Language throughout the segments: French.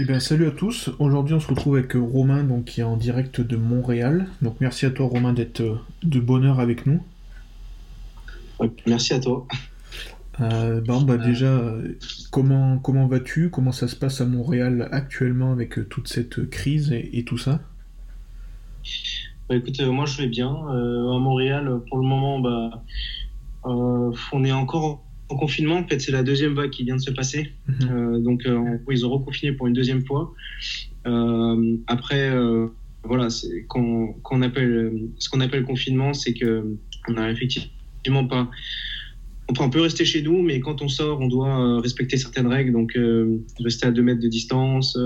Eh bien, salut à tous. Aujourd'hui, on se retrouve avec Romain, donc, qui est en direct de Montréal. Donc, merci à toi, Romain, d'être euh, de bonne heure avec nous. Merci à toi. Euh, bon, bah, déjà, comment, comment vas-tu? Comment ça se passe à Montréal actuellement avec euh, toute cette crise et, tout ça? Bah, Écoute, moi je vais bien. à Montréal, pour le moment, bah, on est encore en confinement. En fait, c'est la deuxième vague qui vient de se passer. Mhm. donc, ils ont reconfiné pour une deuxième fois. après, voilà, qu'on appelle, ce qu'on appelle confinement, c'est que on a effectivement pas on peut rester chez nous, mais quand on sort, on doit euh, respecter certaines règles, donc euh, rester à 2 mètres de distance.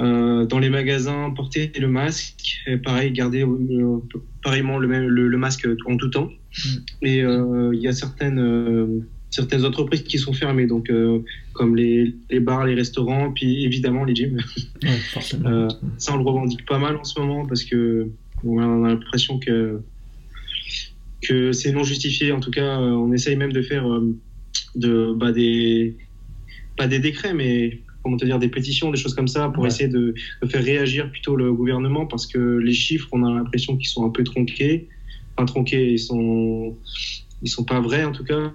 Euh, dans les magasins, porter le masque, et pareil, garder pareillement le, même, le, masque en tout temps. Mm. Et il y a certaines, certaines entreprises qui sont fermées, donc comme les, les, bars, les restaurants, puis évidemment les gyms. ça, on le revendique pas mal en ce moment parce que on a l'impression que que c'est non justifié. En tout cas, euh, on essaye même de faire euh, de, bah, des, pas des décrets, mais comment te dire, des pétitions, des choses comme ça, pour essayer de, faire réagir plutôt le gouvernement, parce que les chiffres, on a l'impression qu'ils sont un peu tronqués. Enfin, tronqués, ils sont, ils sont pas vrais en tout cas.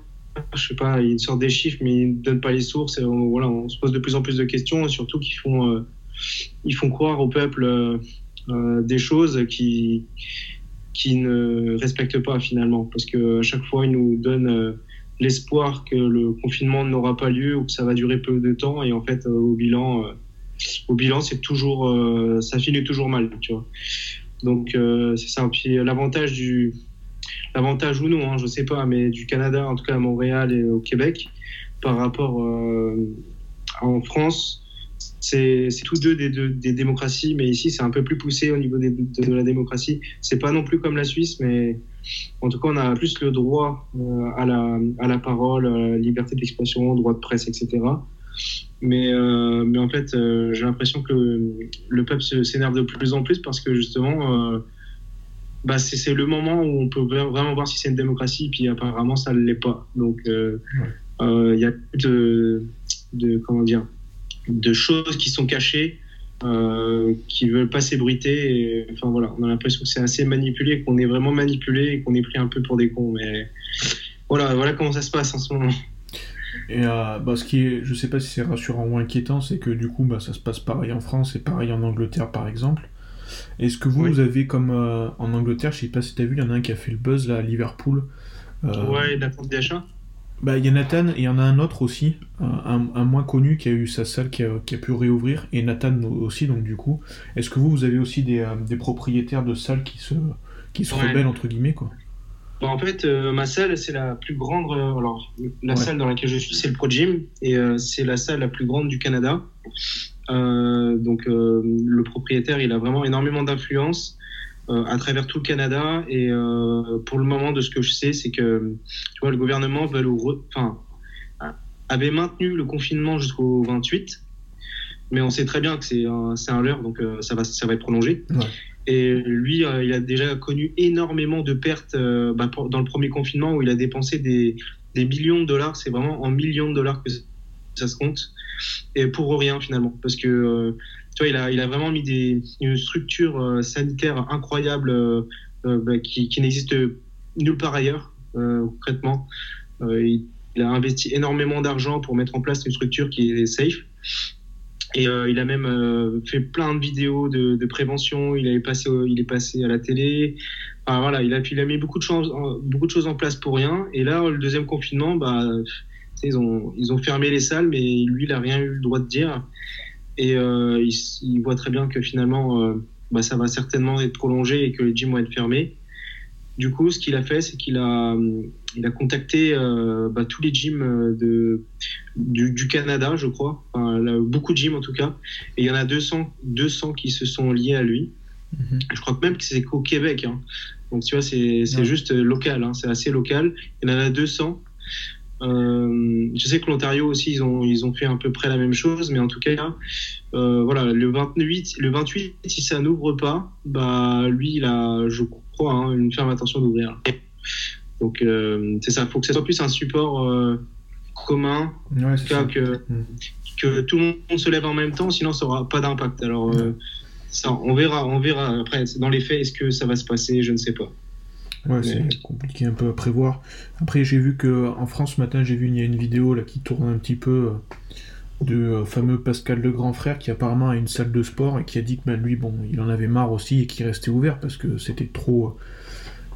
Je sais pas, ils sortent des chiffres, mais ils ne donnent pas les sources. Et on, voilà, on se pose de plus en plus de questions, et surtout qu'ils font, euh, ils font croire au peuple des choses qui qui ne respectent pas finalement, parce que à chaque fois ils nous donnent euh, l'espoir que le confinement n'aura pas lieu ou que ça va durer peu de temps, et en fait euh, au bilan, euh, au bilan c'est toujours, ça finit toujours mal, tu vois. Donc c'est ça. Puis l'avantage du, l'avantage ou non, hein, je sais pas, mais du Canada, en tout cas à Montréal et au Québec, par rapport en France, c'est tous deux des, des, démocraties, mais ici c'est un peu plus poussé au niveau de, la démocratie. C'est pas non plus comme la Suisse, mais en tout cas on a plus le droit euh, à, la, à la parole, à la liberté d'expression, droit de presse, etc. Mais, euh, mais en fait, euh, j'ai l'impression que le, peuple s'énerve de plus en plus parce que justement, bah, c'est le moment où on peut vraiment voir si c'est une démocratie, puis apparemment ça ne l'est pas. Donc il y a plus de, de comment dire de choses qui sont cachées, euh, qui veulent pas s'ébruiter. Enfin voilà, on a l'impression que c'est assez manipulé, qu'on est vraiment manipulé et qu'on est pris un peu pour des cons. Mais voilà, voilà comment ça se passe en ce moment. Et euh, bah, ce qui est, je sais pas si c'est rassurant ou inquiétant, c'est que du coup, bah, ça se passe pareil en France et pareil en Angleterre, par exemple. Est-ce que vous, vous avez comme euh, en Angleterre, je sais pas si tu as vu, il y en a un qui a fait le buzz là à Liverpool. Euh, ouais, d'attente d'achat. Bah, il y a Nathan et il y en a un autre aussi, un, moins connu qui a eu sa salle qui a, pu réouvrir, et Nathan aussi, donc du coup. Est-ce que vous, vous avez aussi des, euh, propriétaires de salles qui se, qui se rebellent, entre guillemets, quoi? Bah, En fait, euh, ma salle, c'est la plus grande. Euh, alors, la salle dans laquelle je suis, c'est le Pro Gym, et c'est la salle la plus grande du Canada. donc, le propriétaire, il a vraiment énormément d'influence. Euh, à travers tout le Canada. Et euh, pour le moment, de ce que je sais, c'est que tu vois, le gouvernement veut enfin, avait maintenu le confinement jusqu'au 28, mais on sait très bien que c'est un, un leurre, donc euh, ça, va, ça va être prolongé. Et lui, il a déjà connu énormément de pertes bah, dans le premier confinement où il a dépensé des, des millions de dollars. C'est vraiment en millions de dollars que ça se compte. Et pour rien finalement. Parce que tu vois, il a, il a vraiment mis des, une structure euh, sanitaire incroyable euh, euh, bah, qui, qui n'existe nulle part ailleurs, concrètement. Il, a investi énormément d'argent pour mettre en place une structure qui est safe. Et il a même fait plein de vidéos de, de, prévention. Il, est passé, il est passé à la télé. Enfin, voilà, il a, il a mis beaucoup de, choses, beaucoup de choses en place pour rien. Et là, le deuxième confinement, bah, ils, ont, ils ont fermé les salles, mais lui, il n'a rien eu le droit de dire. Et euh, il, voit très bien que finalement, euh, bah, ça va certainement être prolongé et que les gyms vont être fermés. Du coup, ce qu'il a fait, c'est qu'il a, il a contacté euh, bah, tous les gyms de, du, Canada, je crois, beaucoup de gyms en tout cas, et il y en a 200, 200 qui se sont liés à lui. Mhm. Je crois que même que c'est qu'au Québec. Hein. Donc tu vois, c'est juste local, hein. c'est assez local. Il y en a 200. Euh, je sais que l'Ontario aussi, ils ont, ils ont fait à peu près la même chose, mais en tout cas, euh, voilà, le 28, le 28, si ça n'ouvre pas, bah, lui, il a, je crois, hein, une ferme intention d'ouvrir. Donc, euh, c'est ça, il faut que ce soit plus un support commun, Ouais, en c'est tout cas ça. que, Mm. que tout le monde se lève en même temps, sinon ça aura pas d'impact. Alors ça, on verra, on verra. Après, dans les faits, est-ce que ça va se passer Je ne sais pas. Ouais, c'est compliqué un peu à prévoir. Après, j'ai vu que en France ce matin, j'ai vu il y a une vidéo là qui tourne un petit peu euh, de euh, fameux Pascal le grand frère qui apparemment a une salle de sport et qui a dit que bah, lui, bon, il en avait marre aussi et qu'il restait ouvert parce que c'était trop, euh,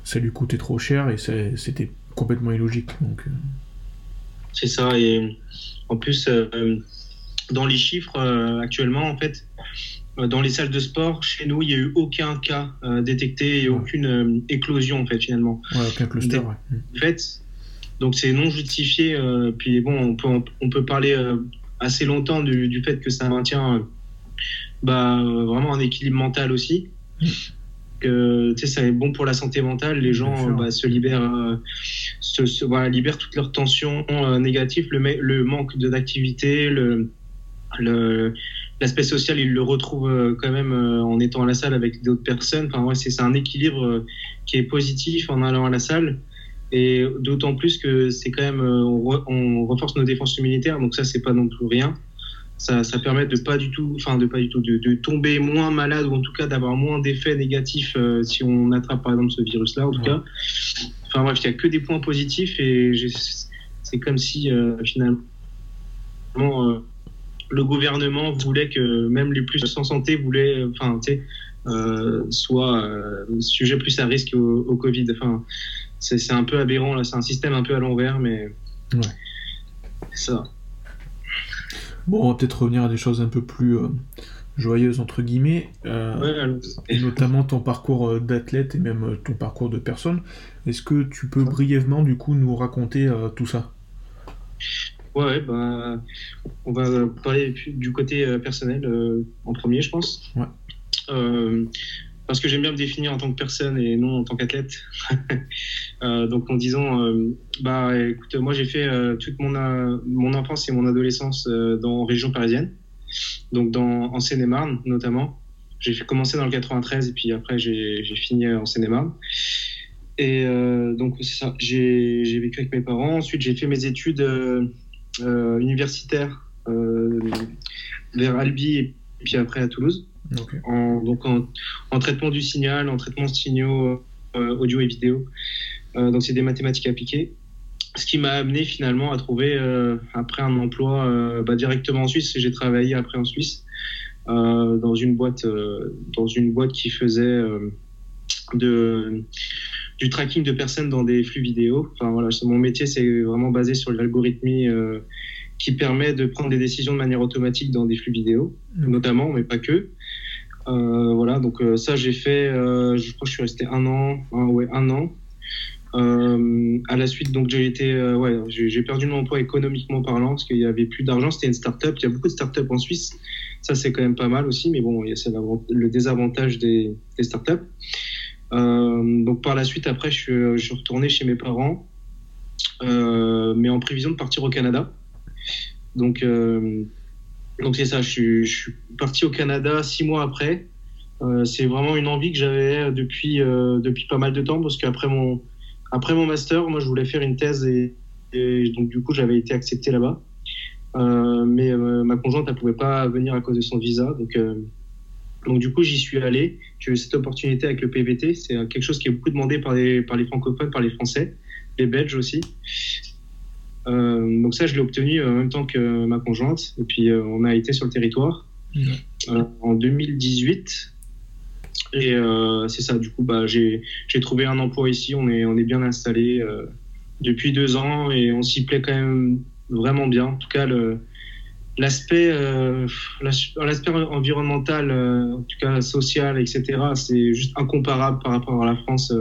ça lui coûtait trop cher et c'était complètement illogique. Donc, euh, C'est ça. Et en plus, dans les chiffres actuellement, en fait, dans les salles de sport, chez nous, il n'y a eu aucun cas euh, détecté et Ouais. aucune euh, éclosion, en fait, finalement. ouais, aucun cluster. Ouais. En fait, donc c'est non justifié. euh, puis bon, on peut, on peut parler euh, assez longtemps du, du fait que ça maintient euh, bah, euh, vraiment un équilibre mental aussi. Mm. Que tu sais, ça est bon pour la santé mentale. Les gens euh, bah, se libèrent, euh, se, se- voilà, libèrent toutes leurs tensions euh, négatives, le, le manque d'activité, le, le l'aspect social, ils le retrouvent euh, quand même euh, en étant à la salle avec d'autres personnes. Enfin, ouais, c'est un équilibre euh, qui est positif en allant à la salle. Et d'autant plus que c'est quand même, on, re- on renforce nos défenses immunitaires, donc ça c'est pas non plus rien. Ça, ça permet de pas du tout, enfin de pas du tout, de, de tomber moins malade ou en tout cas d'avoir moins d'effets négatifs euh, si on attrape par exemple ce virus-là. En tout Ouais. cas, enfin bref, il y a que des points positifs et c'est comme si euh, finalement euh, le gouvernement voulait que même les plus sans santé voulaient, euh, enfin tu sais, euh, soient euh, sujets plus à risque au, au Covid. Enfin, c'est un peu aberrant là, c'est un système un peu à l'envers, mais Ouais. ça. Bon, on va peut-être revenir à des choses un peu plus euh, joyeuses entre guillemets. Ouais, et notamment ton parcours d'athlète et même ton parcours de personne. Est-ce que tu peux brièvement du coup nous raconter tout ça? Ouais, ouais, bah, on va parler du côté euh, personnel euh, en premier, je pense. Ouais. Euh, parce que j'aime bien me définir en tant que personne et non en tant qu'athlète. Euh, donc en disant, euh, bah écoute, moi j'ai fait euh, toute mon, mon enfance et mon adolescence dans région parisienne, donc dans, en Seine-et-Marne notamment. J'ai fait commencer dans le 93 et puis après j'ai fini en Seine-et-Marne. Et donc j'ai vécu avec mes parents. Ensuite j'ai fait mes études euh, universitaires euh, vers Albi et puis après à Toulouse en, donc en, en traitement du signal, en traitement de signaux euh, audio et vidéo. Donc c'est des mathématiques appliquées. Ce qui m'a amené finalement à trouver euh, après un emploi euh, bah, directement en Suisse. J'ai travaillé après en Suisse euh, dans une boîte dans une boîte qui faisait de du tracking de personnes dans des flux vidéo. Enfin voilà, mon métier c'est vraiment basé sur l'algorithmie euh, qui permet de prendre des décisions de manière automatique dans des flux vidéo, notamment, mais pas que. Euh, voilà, donc euh, ça j'ai fait, euh, je crois que je suis resté un an, un, ouais, un an. Euh, à la suite, donc j'ai été, euh, ouais, j'ai perdu mon emploi économiquement parlant parce qu'il y avait plus d'argent. C'était une start-up. Il y a beaucoup de start-up en Suisse. Ça c'est quand même pas mal aussi, mais bon, il y a- c'est le désavantage des, des start-up. Euh, donc par la suite, après, je suis, je suis retourné chez mes parents, euh, mais en prévision de partir au Canada. Donc euh, donc c'est ça, je suis, je suis parti au Canada six mois après. Euh, c'est vraiment une envie que j'avais depuis, euh, depuis pas mal de temps parce qu'après mon, après mon master, moi je voulais faire une thèse et, et donc du coup j'avais été accepté là-bas. Euh, mais euh, ma conjointe elle pouvait pas venir à cause de son visa donc euh, donc du coup j'y suis allé. J'ai eu cette opportunité avec le PVT. C'est quelque chose qui est beaucoup demandé par les, par les francophones, par les Français, les Belges aussi. Euh, donc ça, je l'ai obtenu en même temps que ma conjointe. Et puis, euh, on a été sur le territoire euh, en 2018. Et euh, c'est ça, du coup, bah, j'ai trouvé un emploi ici. On est, on est bien installé euh, depuis deux ans et on s'y plaît quand même vraiment bien. En tout cas, le l'aspect euh, l'as- l'aspect environnemental, euh, en tout cas social, etc., c'est juste incomparable par rapport à la France.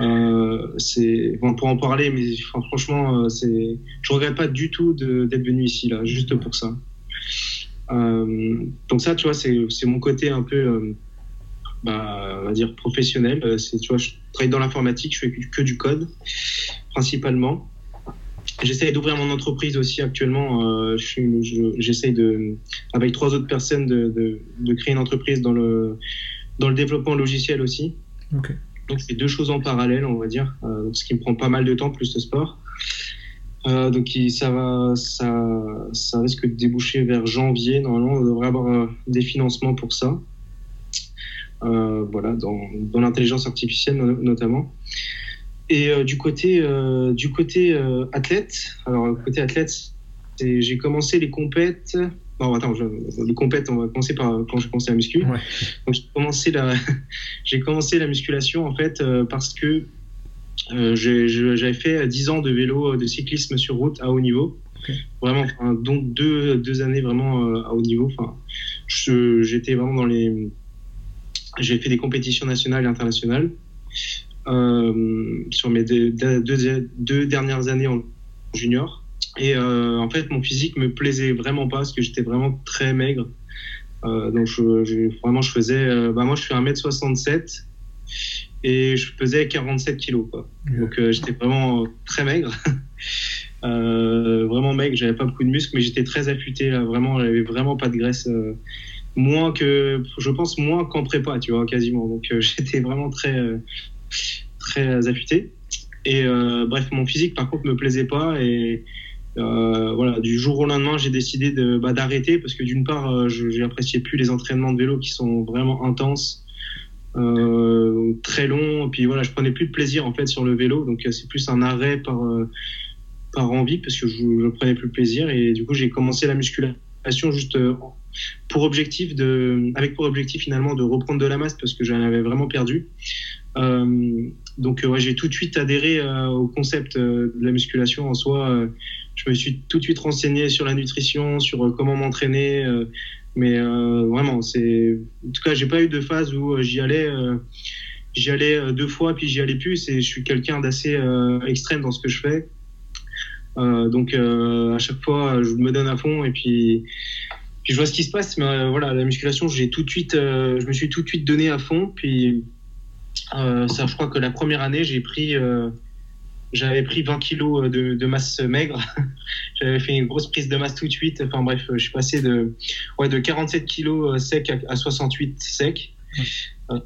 euh, c'est bon, pour en parler, mais franchement, c'est, je regrette pas du tout d'être venu ici là, juste pour ça. Donc ça, tu vois, c'est mon côté un peu, bah, on va dire professionnel. C'est, tu vois, je travaille dans l'informatique, je fais que du code principalement. J'essaie d'ouvrir mon entreprise aussi actuellement. Euh, je suis- je- J'essaie de, avec trois autres personnes, de, de, de créer une entreprise dans le dans le développement logiciel aussi. Ok. Donc c'est deux choses en parallèle, on va dire, euh, ce qui me prend pas mal de temps plus le sport. Euh, donc ça va, ça, ça risque de déboucher vers janvier. Normalement, on devrait avoir euh, des financements pour ça. Euh, voilà, dans, dans l'intelligence artificielle notamment. Et du côté, du côté athlète, alors côté athlète, j'ai commencé les compètes. Non, attends, les compètes, on va commencer par quand j'ai commencé la muscu. Donc j'ai commencé la, j'ai commencé la musculation en fait parce que euh, j'avais fait 10 ans de vélo, euh, de cyclisme sur route à haut niveau. Vraiment, donc deux, deux, années vraiment euh, à haut niveau. Enfin, j'étais vraiment dans les. J'ai fait des compétitions nationales et internationales sur mes deux, deux, dernières années en junior. Et en fait, mon physique me plaisait vraiment pas parce que j'étais vraiment très maigre. donc, je, vraiment, je faisais. bah, moi, je fais 1m67 et je pesais 47 kilos. Quoi. Donc euh, j'étais vraiment très maigre. euh, vraiment maigre, j'avais pas beaucoup de muscles, mais j'étais très affûté. Là, vraiment, j'avais vraiment pas de graisse. Euh, moins que, je pense, moins qu'en prépa, tu vois, quasiment. Donc euh, j'étais vraiment très, très affûté. Et bref, mon physique, par contre, me plaisait pas. Et voilà, du jour au lendemain, j'ai décidé de, bah, d'arrêter parce que d'une part, je n'appréciais plus les entraînements de vélo qui sont vraiment intenses. Euh, très long. Et puis voilà, je prenais plus de plaisir en fait sur le vélo, donc euh, c'est plus un arrêt par euh, par envie parce que je, je prenais plus de plaisir. Et du coup, j'ai commencé la musculation juste pour objectif de, avec pour objectif finalement de reprendre de la masse parce que j'en avais vraiment perdu. Euh, donc ouais, j'ai tout de suite adhéré au concept de la musculation en soi. je me suis tout de suite renseigné sur la nutrition, sur comment m'entraîner, mais euh, vraiment, c'est. En tout cas, j'ai pas eu de phase où euh, j'y allais. Euh, j'y allais deux fois puis j'y allais plus. Et je suis quelqu'un d'assez extrême dans ce que je fais. donc à chaque fois, je me donne à fond et puis puis je vois ce qui se passe. Mais voilà, la musculation, j'ai tout de suite, je me suis tout de suite donné à fond. Puis ça, je crois que la première année, j'ai pris j'avais pris 20 kilos de, de masse maigre. J'avais fait une grosse prise de masse tout de suite. Enfin bref, je suis passé de, ouais, de 47 kilos euh, sec à, 68 sec. Euh,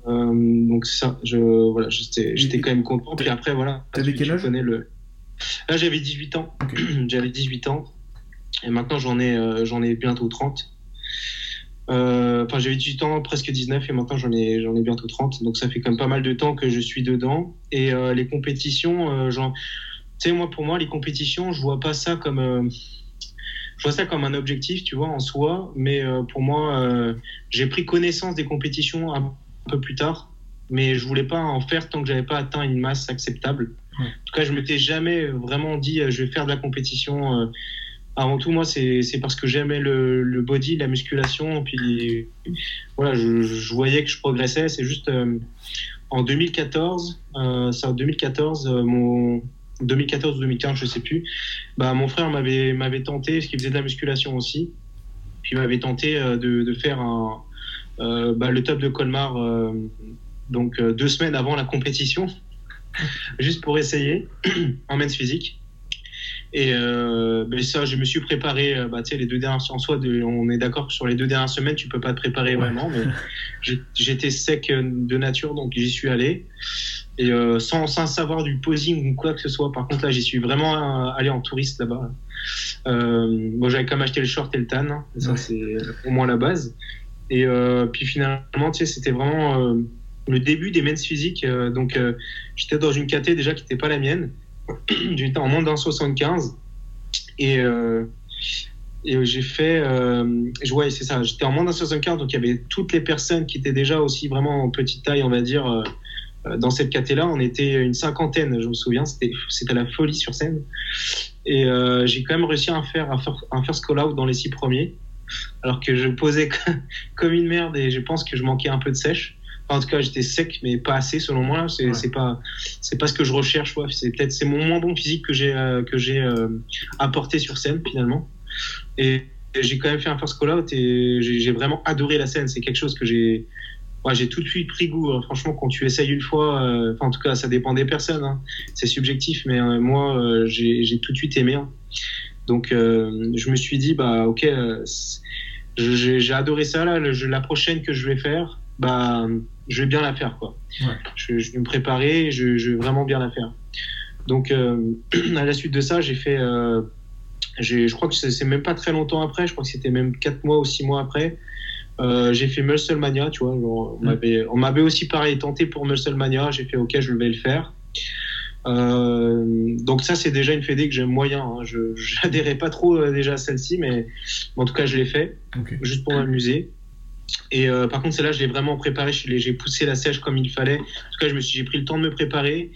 donc ça, je, voilà, j'étais quand même content. Puis après, voilà. T'avais quel âge le... Là, j'avais 18 ans. j'avais 18 ans. Et maintenant, j'en ai, euh, j'en ai bientôt 30. Euh, enfin, j'avais 18 ans, presque 19, et maintenant j'en ai, j'en ai bientôt 30. Donc ça fait quand même pas mal de temps que je suis dedans. Et euh, les compétitions, euh, genre, tu sais, moi, pour moi, les compétitions, je vois pas ça comme. je vois ça comme un objectif, tu vois, en soi. Mais pour moi, j'ai pris connaissance des compétitions un, peu plus tard. Mais je voulais pas en faire tant que j'avais pas atteint une masse acceptable. En tout cas, je m'étais jamais vraiment dit, je vais faire de la compétition avant tout, moi, c'est parce que j'aimais le, body, la musculation. Puis voilà, je, voyais que je progressais. C'est juste euh, en 2014, euh, ça, en 2014, euh, mon 2014 ou 2015, je sais plus. Bah, mon frère m'avait tenté, parce qu'il faisait de la musculation aussi. Puis il m'avait tenté de, de, faire bah, le top de Colmar, donc deux semaines avant la compétition, juste pour essayer en men's physique. Et euh, ben ça, je me suis préparé. Euh, bah, tu sais, les deux dernières en soi, de, on est d'accord que sur les deux dernières semaines, tu peux pas te préparer vraiment. Mais j'étais sec euh, de nature, donc j'y suis allé. Et euh, sans, sans savoir du posing ou quoi que ce soit. Par contre, là, j'y suis vraiment euh, allé en touriste là-bas. Euh, bon, j'avais quand même acheté le short et le tan. Hein. Ça, c'est au moins la base. Et puis finalement, tu sais, c'était vraiment le début des men's physiques. donc, j'étais dans une caté déjà qui n'était pas la mienne. J'étais en moins d'un 75 et, euh, et j'ai fait. Euh, ouais, c'est ça. J'étais en moins d'un 75, donc il y avait toutes les personnes qui étaient déjà aussi vraiment en petite taille, on va dire. Euh, dans cette caté-là, on était une cinquantaine, je me souviens, c'était la folie sur scène. Et euh, j'ai quand même réussi à faire un first call-out dans les six premiers, alors que je posais comme une merde et je pense que je manquais un peu de sèche en tout cas, j'étais sec, mais pas assez selon moi. C'est c'est pas c'est pas ce que je recherche. C'est peut-être c'est mon moins bon physique que j'ai euh, que j'ai euh, apporté sur scène finalement. Et, j'ai quand même fait un first call out et j'ai vraiment adoré la scène. C'est quelque chose que j'ai j'ai tout de suite pris goût. Hein. Franchement, quand tu essayes une fois, euh, en tout cas, ça dépend des personnes. Hein. C'est subjectif, mais moi, j'ai tout de suite aimé. Hein. Donc, je me suis dit, bah, ok, j'ai adoré ça là. la prochaine que je vais faire, bah, je vais bien la faire. Quoi. Je, vais me préparer, je, vais vraiment bien la faire. Donc, à la suite de ça, j'ai fait. je crois que c'est même pas très longtemps après, je crois que c'était même 4 mois ou 6 mois après. j'ai fait Musclemania, tu vois. On m'avait aussi pareil tenté pour Musclemania. J'ai fait OK, je vais le faire. Euh, donc ça c'est déjà une fédé que j'aime moyen. Hein. Je n'adhérais pas trop euh, déjà à celle-ci, mais en tout cas je l'ai fait juste pour m'amuser. Et euh, par contre celle-là je l'ai vraiment préparé. J'ai poussé la sèche comme il fallait. En tout cas je me suis j'ai pris le temps de me préparer.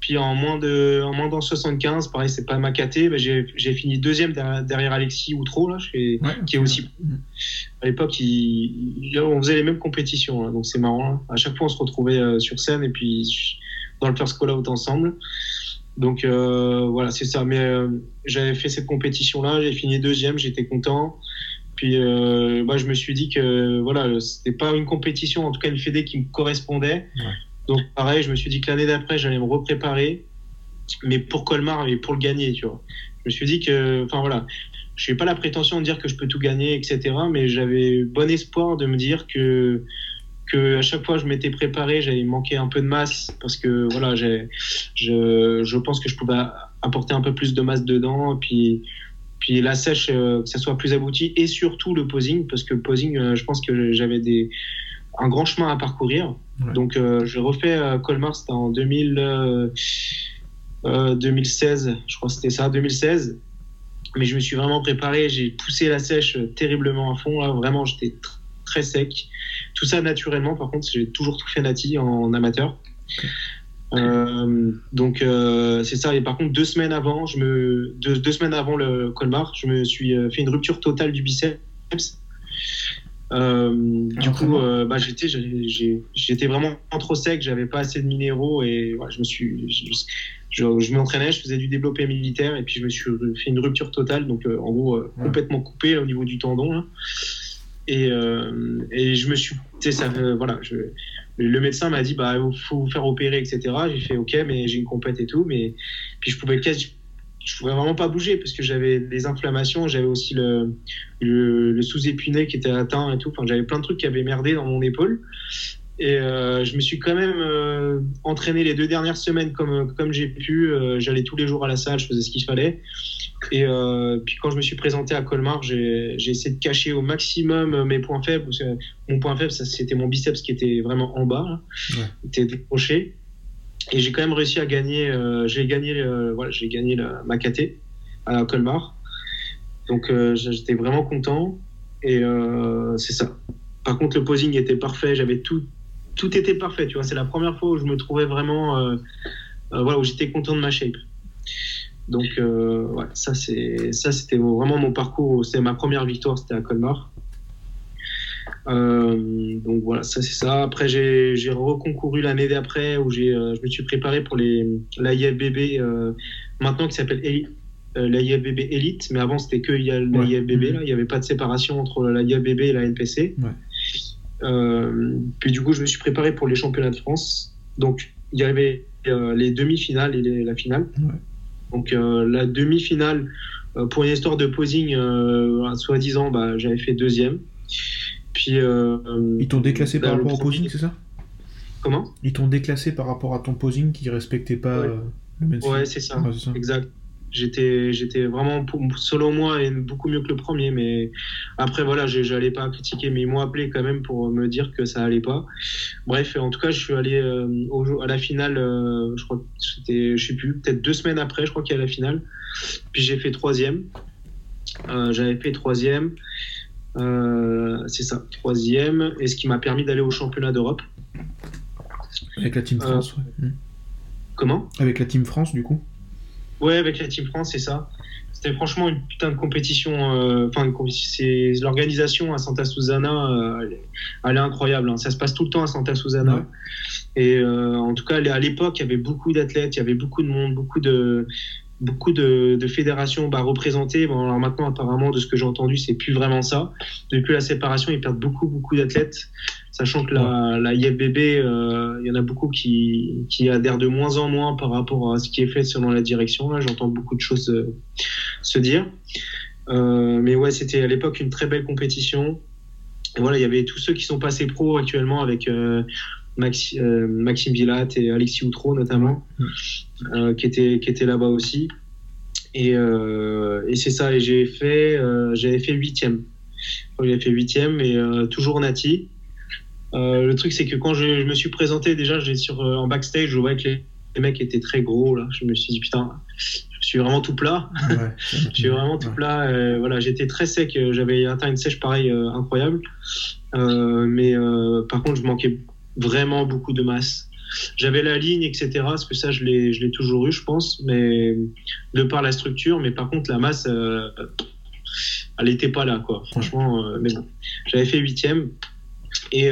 Puis en moins de en moins dans 75, pareil c'est pas ma caté, mais j'ai fini deuxième derrière, Alexis Outreau là, qui est aussi à l'époque on faisait les mêmes compétitions, donc c'est marrant. Hein. À chaque fois on se retrouvait sur scène et puis dans le first call out ensemble. Donc euh, voilà, c'est ça. Mais euh, j'avais fait cette compétition-là, j'ai fini deuxième, j'étais content. Puis euh, moi, je me suis dit que voilà, c'était pas une compétition, en tout cas une fédé qui me correspondait. Donc pareil, je me suis dit que l'année d'après, j'allais me repréparer, mais pour Colmar et pour le gagner, tu vois. Je me suis dit que, enfin voilà, je n'ai pas la prétention de dire que je peux tout gagner, etc. Mais j'avais bon espoir de me dire que que à chaque fois je m'étais préparé, j'avais manqué un peu de masse parce que voilà, je, je pense que je pouvais apporter un peu plus de masse dedans, et puis puis la sèche euh, que ça soit plus abouti et surtout le posing parce que le posing, euh, je pense que j'avais des un grand chemin à parcourir. Donc euh, je refais Colmar, c'était en 2000, 2016, je crois que c'était ça, 2016. Mais je me suis vraiment préparé, j'ai poussé la sèche terriblement à fond. Là, vraiment, j'étais très sec. Tout ça naturellement, par contre, j'ai toujours tout fait nati en amateur. Euh, donc euh, c'est ça. Et par contre, deux semaines avant, je me deux, semaines avant le Colmar, je me suis euh, fait une rupture totale du biceps. du coup, bah, j'étais j'étais vraiment trop sec, j'avais pas assez de minéraux et je me suis je, je, m'entraînais, je faisais du développé militaire et puis je me suis fait une rupture totale, donc en gros complètement coupé au niveau du tendon. Et, euh, et je me suis, ça, voilà, je, le médecin m'a dit bah faut vous faire opérer etc. J'ai fait ok mais j'ai une compète et tout mais puis je pouvais quasi, je pouvais vraiment pas bouger parce que j'avais des inflammations, j'avais aussi le, le, sous-épiné qui était atteint et tout. Enfin j'avais plein de trucs qui avaient merdé dans mon épaule. Et euh, je me suis quand même euh, entraîné les deux dernières semaines comme, comme j'ai pu. Euh, j'allais tous les jours à la salle, je faisais ce qu'il fallait. Et euh, puis quand je me suis présenté à Colmar, j'ai essayé de cacher au maximum mes points faibles. Parce que mon point faible, c'était mon biceps qui était vraiment en bas, ouais. était décroché. Et j'ai quand même réussi à gagner. Euh, j'ai gagné, euh, voilà, j'ai gagné la, ma KT à Colmar. Donc j'étais vraiment content. Et c'est ça. Par contre, le posing était parfait. J'avais tout, tout était parfait. Tu vois, c'est la première fois où je me trouvais vraiment, voilà, où j'étais content de ma shape. Donc, euh, ouais, ça, c'est, ça, c'était vraiment mon parcours. C'est ma première victoire, c'était à Colmar. Euh, donc voilà, ça c'est ça. Après, j'ai, j'ai reconcouru l'année d'après où j'ai, euh, je me suis préparé pour les, l'IFBB, maintenant qui s'appelle l'IFBB Elite, mais avant c'était que l'IFBB, mhm. là, il n'y avait pas de séparation entre l'IFBB et la NPC. Puis du coup, je me suis préparé pour les championnats de France. Donc il y avait les demi-finales et la finale. Donc euh, la demi-finale, euh, pour une histoire de posing, euh, soi-disant, bah, j'avais fait deuxième. Puis, Ils t'ont déclassé par rapport au posing, c'est ça? Comment? Ils t'ont déclassé par rapport à ton posing qui respectait pas le Ouais, c'est ça. Exact. J'étais, j'étais vraiment, selon moi, beaucoup mieux que le premier. Mais après, voilà, j'allais pas critiquer, mais ils m'ont appelé quand même pour me dire que ça allait pas. Bref, en tout cas, je suis allé euh, au, à la finale, euh, je crois que c'était, je sais plus, peut-être deux semaines après, je crois qu'il y a la finale. Puis j'ai fait troisième. Euh, j'avais fait troisième. c'est ça, troisième. Et ce qui m'a permis d'aller au championnat d'Europe. Avec la Team France, ouais. Comment? Avec la Team France, du coup? Ouais, avec la Team France, c'est ça. C'était franchement une putain de compétition. Euh, enfin, c'est l'organisation à Santa Susana, euh, elle, est incroyable. Hein. Ça se passe tout le temps à Santa Susana. Et euh, en tout cas, à l'époque, il y avait beaucoup d'athlètes, il y avait beaucoup de monde, beaucoup de beaucoup de, fédérations bah, représentées. Bon, alors maintenant, apparemment, de ce que j'ai entendu, c'est plus vraiment ça. Depuis la séparation, ils perdent beaucoup, beaucoup d'athlètes, sachant que la, la IFBB, euh, il y en a beaucoup qui, qui adhèrent de moins en moins par rapport à ce qui est fait selon la direction. Là, j'entends beaucoup de choses euh, se dire. Euh, mais ouais, c'était à l'époque une très belle compétition. Et voilà, il y avait tous ceux qui sont passés pro actuellement avec Maxime Bilat et Alexis Outreau notamment, qui étaient, qui étaient là-bas aussi. Et, et c'est ça, et j'ai fait, j'avais fait huitième. J'avais fait huitième et toujours Nati. Le truc, c'est que quand je, me suis présenté, déjà, sur, en backstage, je voyais que les, les mecs étaient très gros. Là. Je me suis dit, putain, je suis vraiment tout plat. je suis vraiment tout plat. Euh, voilà, j'étais très sec. Euh, j'avais atteint une sèche pareil euh, incroyable. mais par contre, je manquais vraiment beaucoup de masse. J'avais la ligne, etc. Parce que ça, je l'ai, je l'ai toujours eu, je pense, mais de par la structure. Mais par contre, la masse, elle n'était pas là, quoi. Franchement, mais bon, j'avais fait huitième. Et